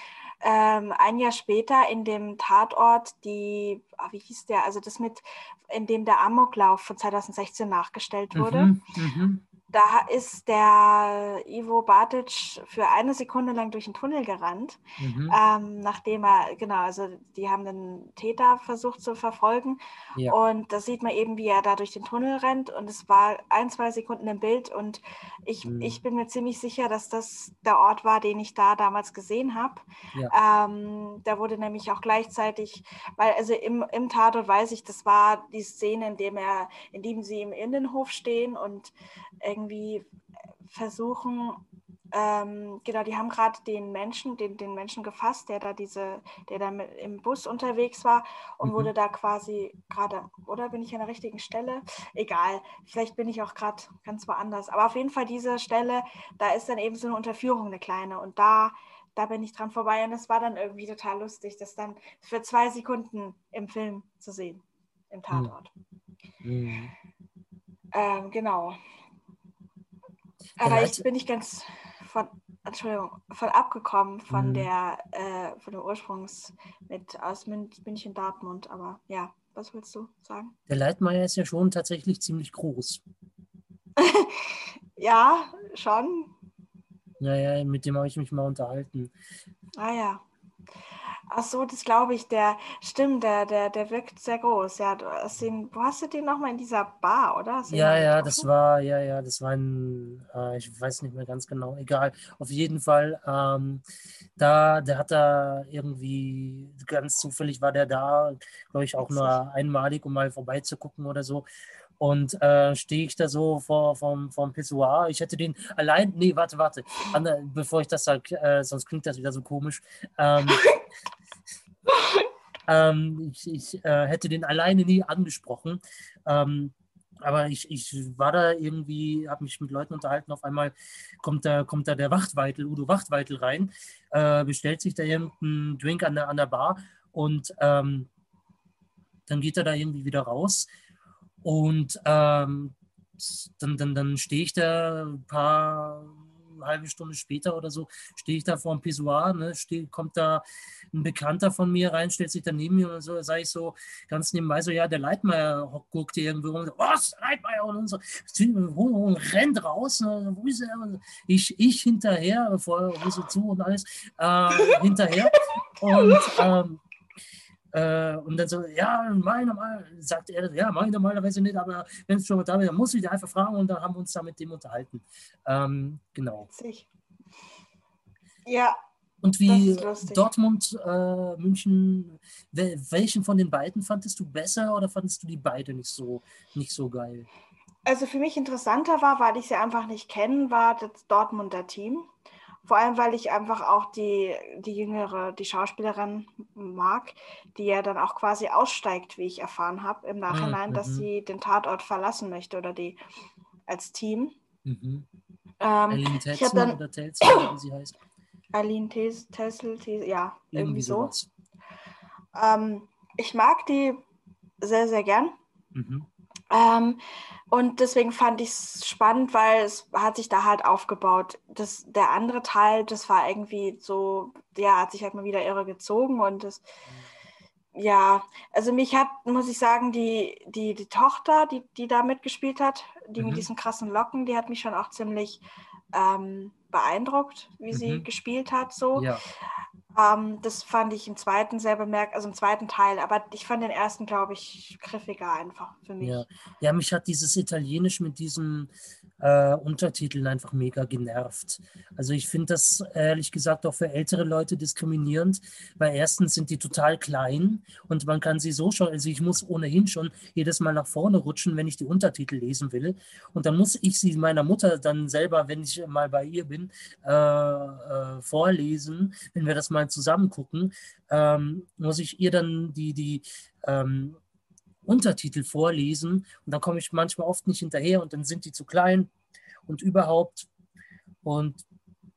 ähm, ein Jahr später in dem Tatort, die, oh, wie hieß der, also das mit, in dem der Amoklauf von 2016 nachgestellt wurde. Mhm, mh da ist der Ivo Batic für eine Sekunde lang durch den Tunnel gerannt, mhm. ähm, nachdem er, genau, also die haben den Täter versucht zu verfolgen. Ja. Und da sieht man eben, wie er da durch den Tunnel rennt. Und es war ein, zwei Sekunden im Bild. Und ich, mhm. ich bin mir ziemlich sicher, dass das der Ort war, den ich da damals gesehen habe. Ja. Ähm, da wurde nämlich auch gleichzeitig, weil also im, im Tatort weiß ich, das war die Szene, in dem er, in dem sie im Innenhof stehen und irgendwie irgendwie versuchen, ähm, genau, die haben gerade den Menschen, den, den Menschen gefasst, der da diese, der da mit, im Bus unterwegs war und mhm. wurde da quasi gerade, oder bin ich an der richtigen Stelle? Egal, vielleicht bin ich auch gerade ganz woanders. Aber auf jeden Fall diese Stelle, da ist dann eben so eine Unterführung, eine kleine. Und da, da bin ich dran vorbei und es war dann irgendwie total lustig, das dann für zwei Sekunden im Film zu sehen, im Tatort. Mhm. Ähm, genau. Aber ich bin nicht ganz von. Entschuldigung, von abgekommen von
Mhm.
der, äh, von dem Ursprungs mit aus Mün München Dortmund. Aber ja, was willst du sagen?
Der Leitmeier ist ja schon tatsächlich ziemlich groß.
Ja, schon.
Naja, mit dem habe ich mich mal unterhalten.
Ah ja. Ach so, das glaube ich, der stimmt, der, der, der wirkt sehr groß. Ja, du hast den, wo hast du den nochmal in dieser Bar, oder?
Ja, ja, das war, ja, ja, das war ein, äh, ich weiß nicht mehr ganz genau, egal. Auf jeden Fall, ähm, da, der hat da irgendwie, ganz zufällig war der da, glaube ich, auch
Witzig.
nur einmalig, um mal vorbeizugucken oder so. Und äh, stehe ich da so vor vom, vom Pissoir. Ich hätte den allein, nee, warte, warte, Anna, bevor ich das sage, äh, sonst klingt das wieder so komisch. Ähm, ähm, ich ich äh, hätte den alleine nie angesprochen. Ähm, aber ich, ich war da irgendwie, habe mich mit Leuten unterhalten. Auf einmal kommt da, kommt da der Wachtweitel, Udo Wachtweitel rein, äh, bestellt sich da irgendeinen Drink an der, an der Bar und ähm, dann geht er da irgendwie wieder raus. Und ähm, dann, dann, dann stehe ich da ein paar halbe Stunde später oder so, stehe ich da vor dem Pissoir, ne, steh, kommt da ein Bekannter von mir rein, stellt sich dann neben mir und so, sage ich so ganz nebenbei so, ja, der Leitmeier guckt hier irgendwo und so, was, Leitmeier und so, und rennt raus, ne, wo ist er? Und Ich, ich hinterher, vor Hose zu und alles, äh, hinterher und ähm, äh, und dann so, ja, meine mal, sagt er, ja, meine normalerweise nicht, aber wenn es schon mal da wäre, dann muss ich dir einfach fragen und dann haben wir uns da mit dem unterhalten. Ähm, genau.
Witzig. Ja,
Und wie. Dortmund, äh, München, wel welchen von den beiden fandest du besser oder fandest du die beide nicht so, nicht so geil?
also für mich interessanter war, weil ich sie einfach nicht kennen, war das Dortmunder Team. Vor allem, weil ich einfach auch die, die jüngere, die Schauspielerin mag, die ja dann auch quasi aussteigt, wie ich erfahren habe im Nachhinein, dass
mhm.
sie den Tatort verlassen möchte oder die als Team.
Mhm.
Ähm,
Eileen
ich habe dann
oder wie sie heißt?
Aline Tes- Tessel, Tes- ja, irgendwie so. Ähm, ich mag die sehr, sehr gern.
Mhm.
Ähm, und deswegen fand ich es spannend, weil es hat sich da halt aufgebaut. Das, der andere Teil, das war irgendwie so, ja, hat sich halt mal wieder irre gezogen und das, ja, also mich hat, muss ich sagen, die, die, die Tochter, die, die da mitgespielt hat, die
Mhm.
mit diesen krassen Locken, die hat mich schon auch ziemlich ähm, beeindruckt, wie sie
Mhm.
gespielt hat, so.
Ja,
Ähm, das fand ich im zweiten sehr bemerkt, also im zweiten Teil, aber ich fand den ersten, glaube ich, griffiger einfach für mich.
ja. ja, mich hat dieses Italienisch mit diesen äh, Untertiteln einfach mega genervt. Also ich finde das ehrlich gesagt auch für ältere Leute diskriminierend, weil erstens sind die total klein und man kann sie so schon, also ich muss ohnehin schon jedes Mal nach vorne rutschen, wenn ich die Untertitel lesen will. Und dann muss ich sie meiner Mutter dann selber, wenn ich mal bei ihr bin, äh, äh, vorlesen, wenn wir das mal zusammen gucken, ähm, muss ich ihr dann die, die ähm, Untertitel vorlesen und dann komme ich manchmal oft nicht hinterher und dann sind die zu klein und überhaupt. Und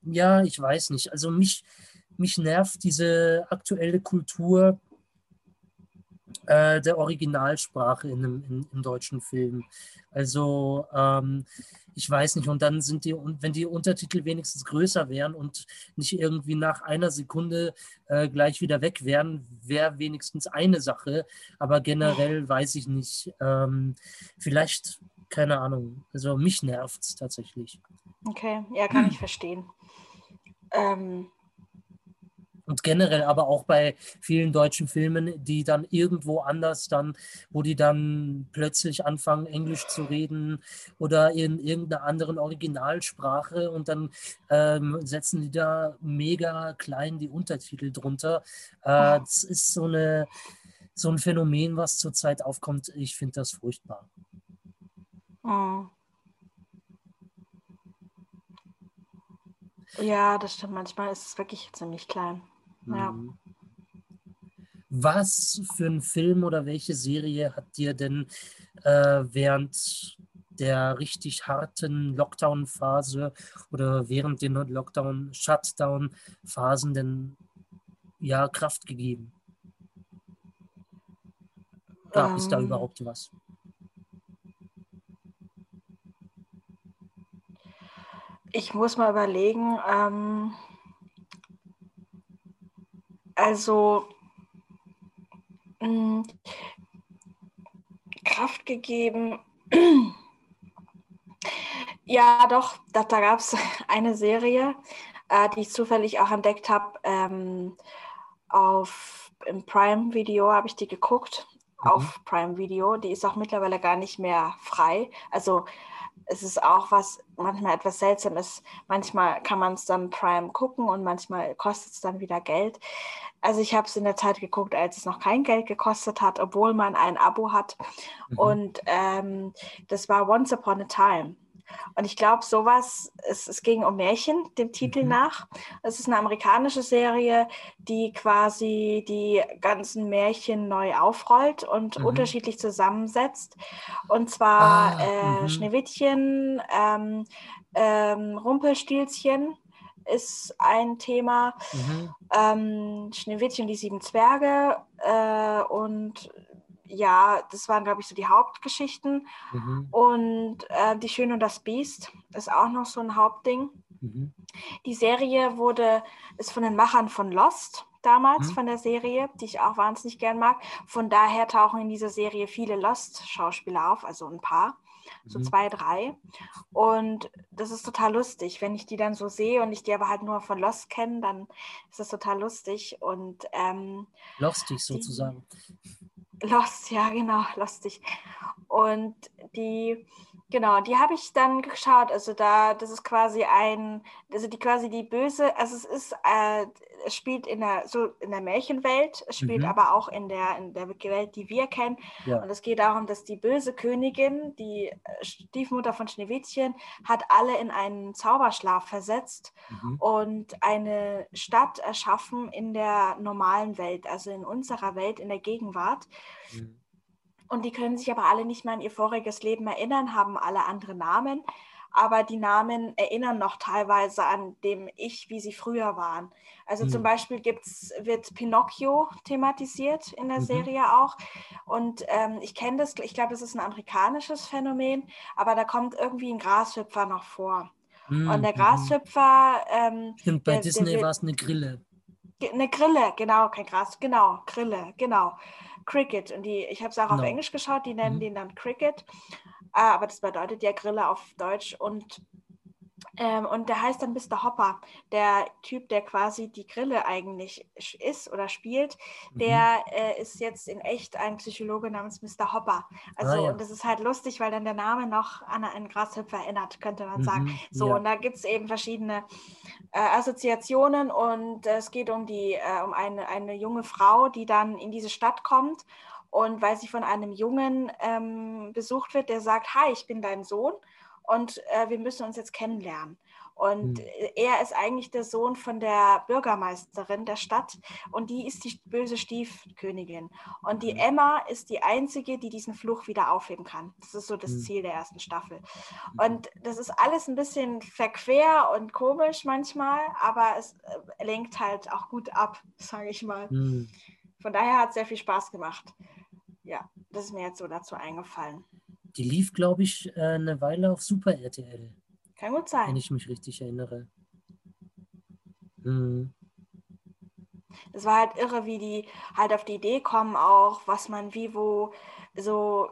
ja, ich weiß nicht. Also mich, mich nervt diese aktuelle Kultur äh, der Originalsprache in einem, in, im deutschen Film. Also ähm, ich weiß nicht, und dann sind die, und wenn die Untertitel wenigstens größer wären und nicht irgendwie nach einer Sekunde äh, gleich wieder weg wären, wäre wenigstens eine Sache. Aber generell weiß ich nicht. Ähm, vielleicht, keine Ahnung. Also mich nervt es tatsächlich.
Okay, ja, kann ich verstehen. Ähm,
Und generell aber auch bei vielen deutschen Filmen, die dann irgendwo anders dann, wo die dann plötzlich anfangen, Englisch zu reden oder in irgendeiner anderen Originalsprache und dann ähm, setzen die da mega klein die Untertitel drunter. Äh, das ist so, eine, so ein Phänomen, was zurzeit aufkommt. Ich finde das furchtbar.
mm. Ja, das stimmt. Manchmal ist es wirklich ziemlich klein. Ja.
Mhm. Was für ein Film oder welche Serie hat dir denn äh, während der richtig harten Lockdown-Phase oder während den Lockdown-Shutdown-Phasen denn ja Kraft gegeben? Gab es da
Ähm.
überhaupt was?
Ich muss mal überlegen. Ähm, also mh, hm, Kraft gegeben. ja, doch, da, da gab es eine Serie, äh, die ich zufällig auch entdeckt habe. Ähm, auf im Prime Video habe ich die geguckt. Mhm. Auf Prime Video. Die ist auch mittlerweile gar nicht mehr frei. Also es ist auch was manchmal etwas Seltsames. Manchmal kann man es dann Prime gucken und manchmal kostet es dann wieder Geld. Also ich habe es in der Zeit geguckt, als es noch kein Geld gekostet hat, obwohl man ein Abo hat. Mhm. Und ähm, das war Once Upon a Time. Und ich glaube, sowas, es, es ging um Märchen, dem Titel mhm. nach. Es ist eine amerikanische Serie, die quasi die ganzen Märchen neu aufrollt und mhm. unterschiedlich zusammensetzt. Und zwar ah, äh, mhm. Schneewittchen, ähm, ähm, Rumpelstilzchen, ist ein Thema. Mhm. Ähm, Schneewittchen und die sieben Zwerge äh, und ja, das waren, glaube ich, so die Hauptgeschichten. Mhm. Und äh, Die Schöne und das Biest ist auch noch so ein Hauptding. Mhm. Die Serie wurde, ist von den Machern von Lost damals, mhm. von der Serie, die ich auch wahnsinnig gern mag. Von daher tauchen in dieser Serie viele Lost-Schauspieler auf, also ein paar so mhm. zwei, drei. Und das ist total lustig. Wenn ich die dann so sehe und ich die aber halt nur von Lost kenne, dann ist das total lustig. Und ähm,
lustig sozusagen.
Lost, ja, genau, lustig. Und die, genau, die habe ich dann geschaut. Also da, das ist quasi ein, also die quasi die böse, also es ist, äh, es spielt in der, so in der Märchenwelt, es spielt mhm. aber auch in der, in der Welt, die wir kennen. Ja. Und es geht darum, dass die böse Königin, die Stiefmutter von Schneewittchen, hat alle in einen Zauberschlaf versetzt mhm. und eine Stadt erschaffen in der normalen Welt, also in unserer Welt, in der Gegenwart. Mhm. Und die können sich aber alle nicht mehr an ihr voriges Leben erinnern, haben alle andere Namen aber die Namen erinnern noch teilweise an dem Ich, wie sie früher waren. Also mhm. zum Beispiel gibt's, wird Pinocchio thematisiert in der mhm. Serie auch. Und ähm, ich kenne das, ich glaube, das ist ein amerikanisches Phänomen, aber da kommt irgendwie ein Grashüpfer noch vor. Mhm. Und der mhm. Grashüpfer. Ähm,
Stimmt, bei der, Disney war es eine Grille.
Eine Grille, genau, kein Gras, genau, Grille, genau. Cricket. Und die, ich habe es auch no. auf. Englisch geschaut, die nennen mhm. den dann Cricket. Ah, aber das bedeutet ja Grille auf Deutsch. Und, ähm, und der heißt dann Mr. Hopper, der Typ, der quasi die Grille eigentlich ist oder spielt, mhm. der äh, ist jetzt in echt ein Psychologe namens Mr. Hopper. Also, ah, ja. und das ist halt lustig, weil dann der Name noch an einen Grashüpfer erinnert, könnte man mhm. sagen. So, ja. und da gibt es eben verschiedene äh, Assoziationen und es geht um die, äh, um eine, eine junge Frau, die dann in diese Stadt kommt und weil sie von einem Jungen ähm, besucht wird, der sagt, hi, ich bin dein Sohn und äh, wir müssen uns jetzt kennenlernen. Und mhm. er ist eigentlich der Sohn von der Bürgermeisterin der Stadt und die ist die böse Stiefkönigin. Und die mhm. Emma ist die einzige, die diesen Fluch wieder aufheben kann. Das ist so das mhm. Ziel der ersten Staffel. Mhm. Und das ist alles ein bisschen verquer und komisch manchmal, aber es äh, lenkt halt auch gut ab, sage ich mal. Von daher hat es sehr viel Spaß gemacht ja, das ist mir jetzt so dazu eingefallen.
Die lief, glaube ich, äh, eine Weile auf Super RTL.
Kann gut sein.
Wenn ich mich richtig erinnere. Mhm.
Das war halt irre, wie die halt auf die Idee kommen, auch was man wie wo so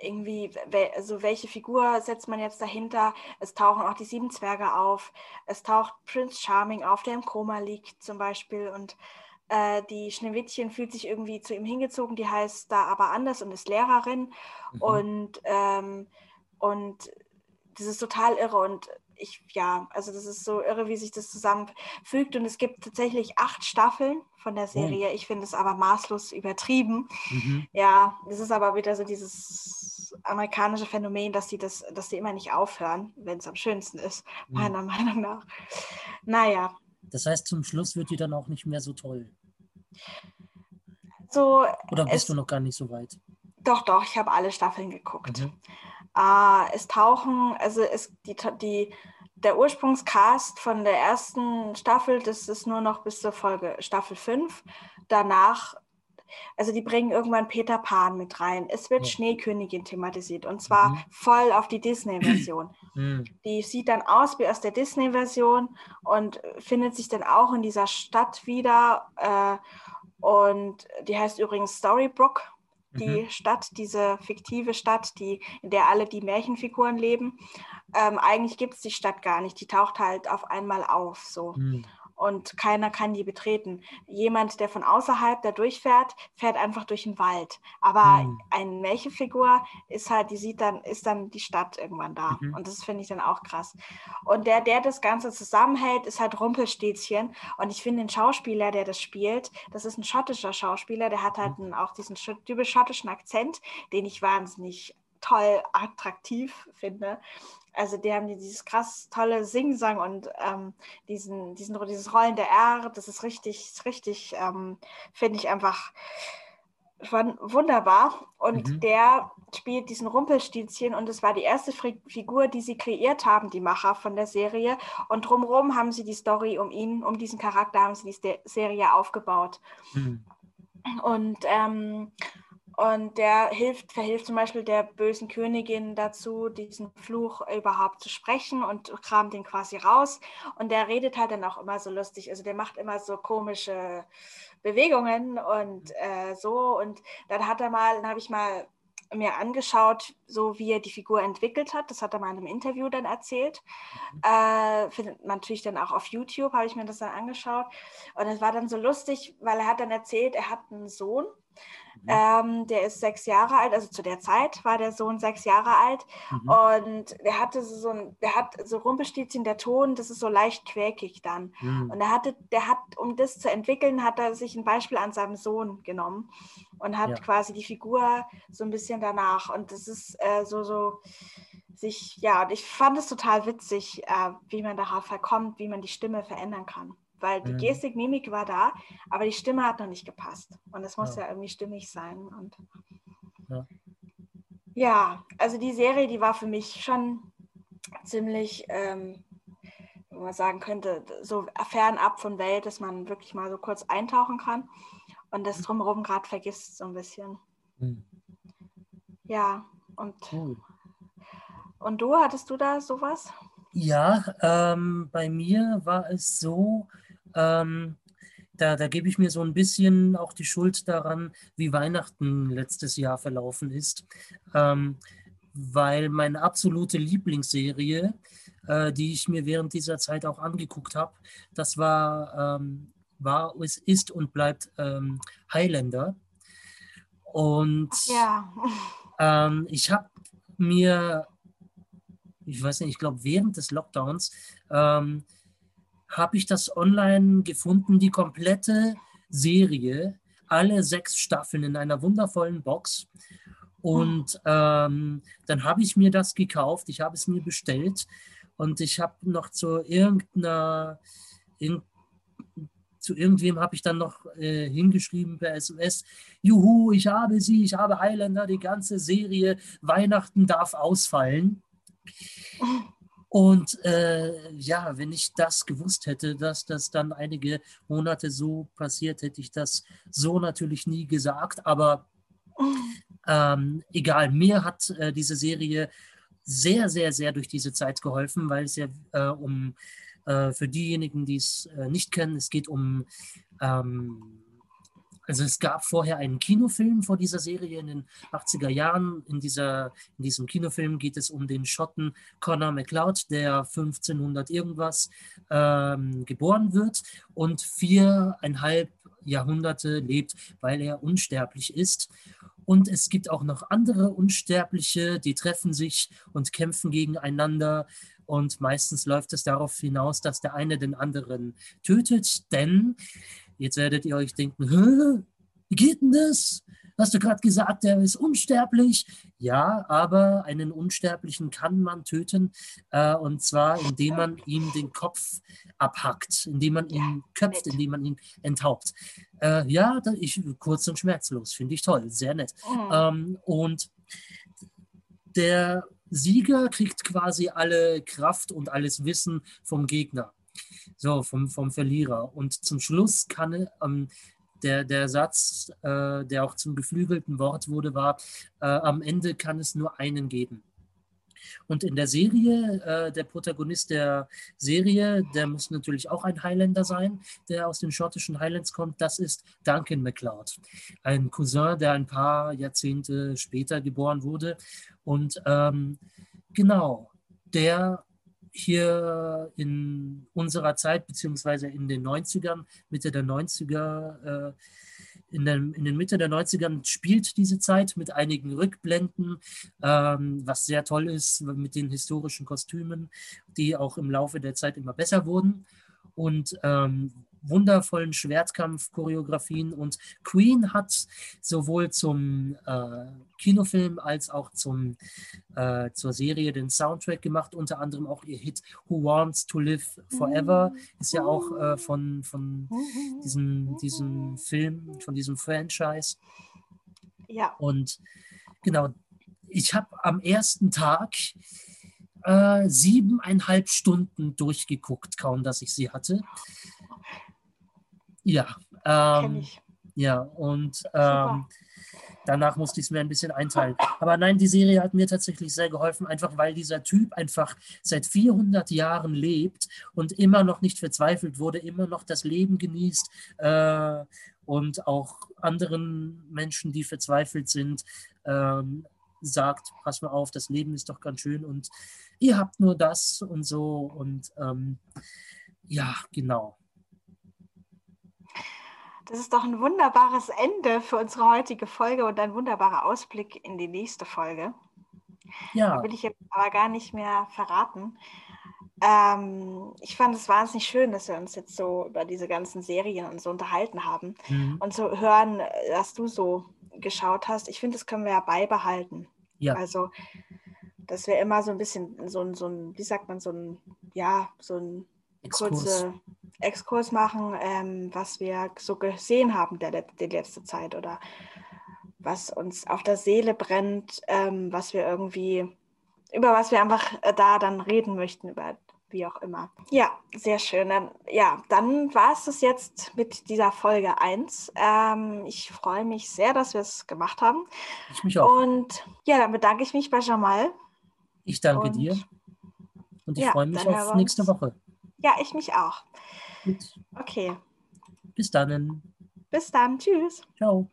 irgendwie, also welche Figur setzt man jetzt dahinter? Es tauchen auch die sieben Zwerge auf. Es taucht Prince Charming auf, der im Koma liegt zum Beispiel. Und äh, die Schneewittchen fühlt sich irgendwie zu ihm hingezogen, die heißt da aber anders und ist Lehrerin. Mhm. Und, ähm, und das ist total irre. Und ich, ja, also das ist so irre, wie sich das zusammenfügt. Und es gibt tatsächlich acht Staffeln von der Serie. Oh. Ich finde es aber maßlos übertrieben. Mhm. Ja, das ist aber wieder so dieses amerikanische Phänomen, dass die das, dass die immer nicht aufhören, wenn es am schönsten ist, mhm. meiner Meinung nach. Naja.
Das heißt, zum Schluss wird die dann auch nicht mehr so toll.
So,
Oder bist es, du noch gar nicht so weit?
Doch, doch, ich habe alle Staffeln geguckt. Mhm. Äh, es tauchen, also es, die, die, der Ursprungscast von der ersten Staffel, das ist nur noch bis zur Folge Staffel 5. Danach also die bringen irgendwann Peter Pan mit rein. Es wird ja. Schneekönigin thematisiert und zwar mhm. voll auf die Disney-Version. Mhm. Die sieht dann aus wie aus der Disney-Version und findet sich dann auch in dieser Stadt wieder. Äh, und die heißt übrigens Storybrook, die mhm. Stadt, diese fiktive Stadt, die, in der alle die Märchenfiguren leben. Ähm, eigentlich gibt es die Stadt gar nicht. Die taucht halt auf einmal auf. So. Mhm und keiner kann die betreten. Jemand, der von außerhalb da durchfährt, fährt einfach durch den Wald. Aber mhm. eine Märchenfigur ist halt, die sieht dann, ist dann die Stadt irgendwann da. Mhm. Und das finde ich dann auch krass. Und der, der das Ganze zusammenhält, ist halt Rumpelstilzchen. Und ich finde den Schauspieler, der das spielt, das ist ein schottischer Schauspieler, der hat halt mhm. auch diesen typisch schottischen Akzent, den ich wahnsinnig toll attraktiv finde also die haben dieses krass tolle Singsang und ähm, diesen, diesen, dieses Rollen der R, das ist richtig, richtig, ähm, finde ich einfach wunderbar. Und mhm. der spielt diesen Rumpelstilzchen und es war die erste Figur, die sie kreiert haben, die Macher von der Serie. Und drumherum haben sie die Story um ihn, um diesen Charakter, haben sie die Serie aufgebaut. Mhm. Und ähm, und der hilft, verhilft zum Beispiel der bösen Königin dazu, diesen Fluch überhaupt zu sprechen und kramt den quasi raus. Und der redet halt dann auch immer so lustig. Also der macht immer so komische Bewegungen und äh, so. Und dann hat er mal, dann habe ich mal mir angeschaut, so wie er die Figur entwickelt hat. Das hat er mal in einem Interview dann erzählt. Mhm. Äh, findet man natürlich dann auch auf YouTube, habe ich mir das dann angeschaut. Und es war dann so lustig, weil er hat dann erzählt, er hat einen Sohn Mhm. Ähm, der ist sechs Jahre alt, also zu der Zeit war der Sohn sechs Jahre alt mhm. und der hatte so ein, der hat so Rumpelstilzchen, der Ton, das ist so leicht quäkig dann. Mhm. Und er hatte, der hat, um das zu entwickeln, hat er sich ein Beispiel an seinem Sohn genommen und hat ja. quasi die Figur so ein bisschen danach. Und das ist äh, so, so sich, ja, und ich fand es total witzig, äh, wie man darauf kommt, wie man die Stimme verändern kann weil die mhm. Gestik, Mimik war da, aber die Stimme hat noch nicht gepasst. Und es muss ja, ja irgendwie stimmig sein. Und ja. ja. also die Serie, die war für mich schon ziemlich, ähm, wo man sagen könnte, so fernab von Welt, dass man wirklich mal so kurz eintauchen kann und das drumherum gerade vergisst so ein bisschen. Mhm. Ja, und, cool. und du, hattest du da sowas?
Ja, ähm, bei mir war es so, ähm, da, da gebe ich mir so ein bisschen auch die Schuld daran, wie Weihnachten letztes Jahr verlaufen ist. Ähm, weil meine absolute Lieblingsserie, äh, die ich mir während dieser Zeit auch angeguckt habe, das war, ähm, war, es ist und bleibt ähm, Highlander. Und ja. ähm, ich habe mir, ich weiß nicht, ich glaube während des Lockdowns, ähm, habe ich das online gefunden, die komplette Serie, alle sechs Staffeln in einer wundervollen Box. Und ähm, dann habe ich mir das gekauft, ich habe es mir bestellt und ich habe noch zu irgendeiner, in, zu irgendwem habe ich dann noch äh, hingeschrieben per SMS, juhu, ich habe sie, ich habe Highlander, die ganze Serie, Weihnachten darf ausfallen. Und äh, ja, wenn ich das gewusst hätte, dass das dann einige Monate so passiert, hätte ich das so natürlich nie gesagt. Aber ähm, egal, mir hat äh, diese Serie sehr, sehr, sehr durch diese Zeit geholfen, weil es ja äh, um, äh, für diejenigen, die es äh, nicht kennen, es geht um ähm, also es gab vorher einen Kinofilm vor dieser Serie in den 80er Jahren. In, dieser, in diesem Kinofilm geht es um den Schotten Connor MacLeod, der 1500 irgendwas ähm, geboren wird und viereinhalb Jahrhunderte lebt, weil er unsterblich ist. Und es gibt auch noch andere Unsterbliche, die treffen sich und kämpfen gegeneinander. Und meistens läuft es darauf hinaus, dass der eine den anderen tötet, denn Jetzt werdet ihr euch denken, wie geht denn das? Hast du gerade gesagt, der ist unsterblich? Ja, aber einen Unsterblichen kann man töten, äh, und zwar indem man ihm den Kopf abhackt, indem man ihn köpft, indem man ihn enthaupt. Äh, ja, ich, kurz und schmerzlos, finde ich toll, sehr nett. Mhm. Ähm, und der Sieger kriegt quasi alle Kraft und alles Wissen vom Gegner so vom, vom Verlierer. Und zum Schluss kann, ähm, der, der Satz, äh, der auch zum geflügelten Wort wurde, war, äh, am Ende kann es nur einen geben. Und in der Serie, äh, der Protagonist der Serie, der muss natürlich auch ein Highlander sein, der aus den schottischen Highlands kommt. Das ist Duncan MacLeod, ein Cousin, der ein paar Jahrzehnte später geboren wurde. Und ähm, genau, der hier in unserer Zeit, beziehungsweise in den 90ern, Mitte der 90er, äh, in, den, in den Mitte der 90ern spielt diese Zeit mit einigen Rückblenden, ähm, was sehr toll ist mit den historischen Kostümen, die auch im Laufe der Zeit immer besser wurden. Und ähm, wundervollen Schwertkampf-Choreografien und Queen hat sowohl zum äh, Kinofilm als auch zum, äh, zur Serie den Soundtrack gemacht, unter anderem auch ihr Hit Who Wants to Live Forever ist ja auch äh, von, von diesem, diesem Film, von diesem Franchise.
Ja.
Und genau, ich habe am ersten Tag äh, siebeneinhalb Stunden durchgeguckt, kaum dass ich sie hatte. Ja. Ähm, ja, und ähm, danach musste ich es mir ein bisschen einteilen. Aber nein, die Serie hat mir tatsächlich sehr geholfen, einfach weil dieser Typ einfach seit 400 Jahren lebt und immer noch nicht verzweifelt wurde, immer noch das Leben genießt äh, und auch anderen Menschen, die verzweifelt sind, ähm, sagt, pass mal auf, das Leben ist doch ganz schön und ihr habt nur das und so und ähm, ja, genau.
Das ist doch ein wunderbares Ende für unsere heutige Folge und ein wunderbarer Ausblick in die nächste Folge. Ja. Da will ich jetzt aber gar nicht mehr verraten. Ähm, ich fand es wahnsinnig schön, dass wir uns jetzt so über diese ganzen Serien und so unterhalten haben mhm. und so hören, dass du so geschaut hast. Ich finde, das können wir ja beibehalten. Ja. Also, dass wir immer so ein bisschen so ein, so ein wie sagt man, so ein, ja, so ein kurze Exkurs machen, ähm, was wir so gesehen haben der, der letzte Zeit oder was uns auf der Seele brennt, ähm, was wir irgendwie, über was wir einfach äh, da dann reden möchten, über wie auch immer. Ja, sehr schön. Dann, ja, dann war es das jetzt mit dieser Folge 1. Ähm, ich freue mich sehr, dass wir es gemacht haben.
Ich mich auch.
Und ja, dann bedanke ich mich bei Jamal.
Ich danke und, dir. Und ich ja, freue mich auf nächste Woche.
Ja, ich mich auch. Gut. Okay.
Bis dann.
Bis dann. Tschüss.
Ciao.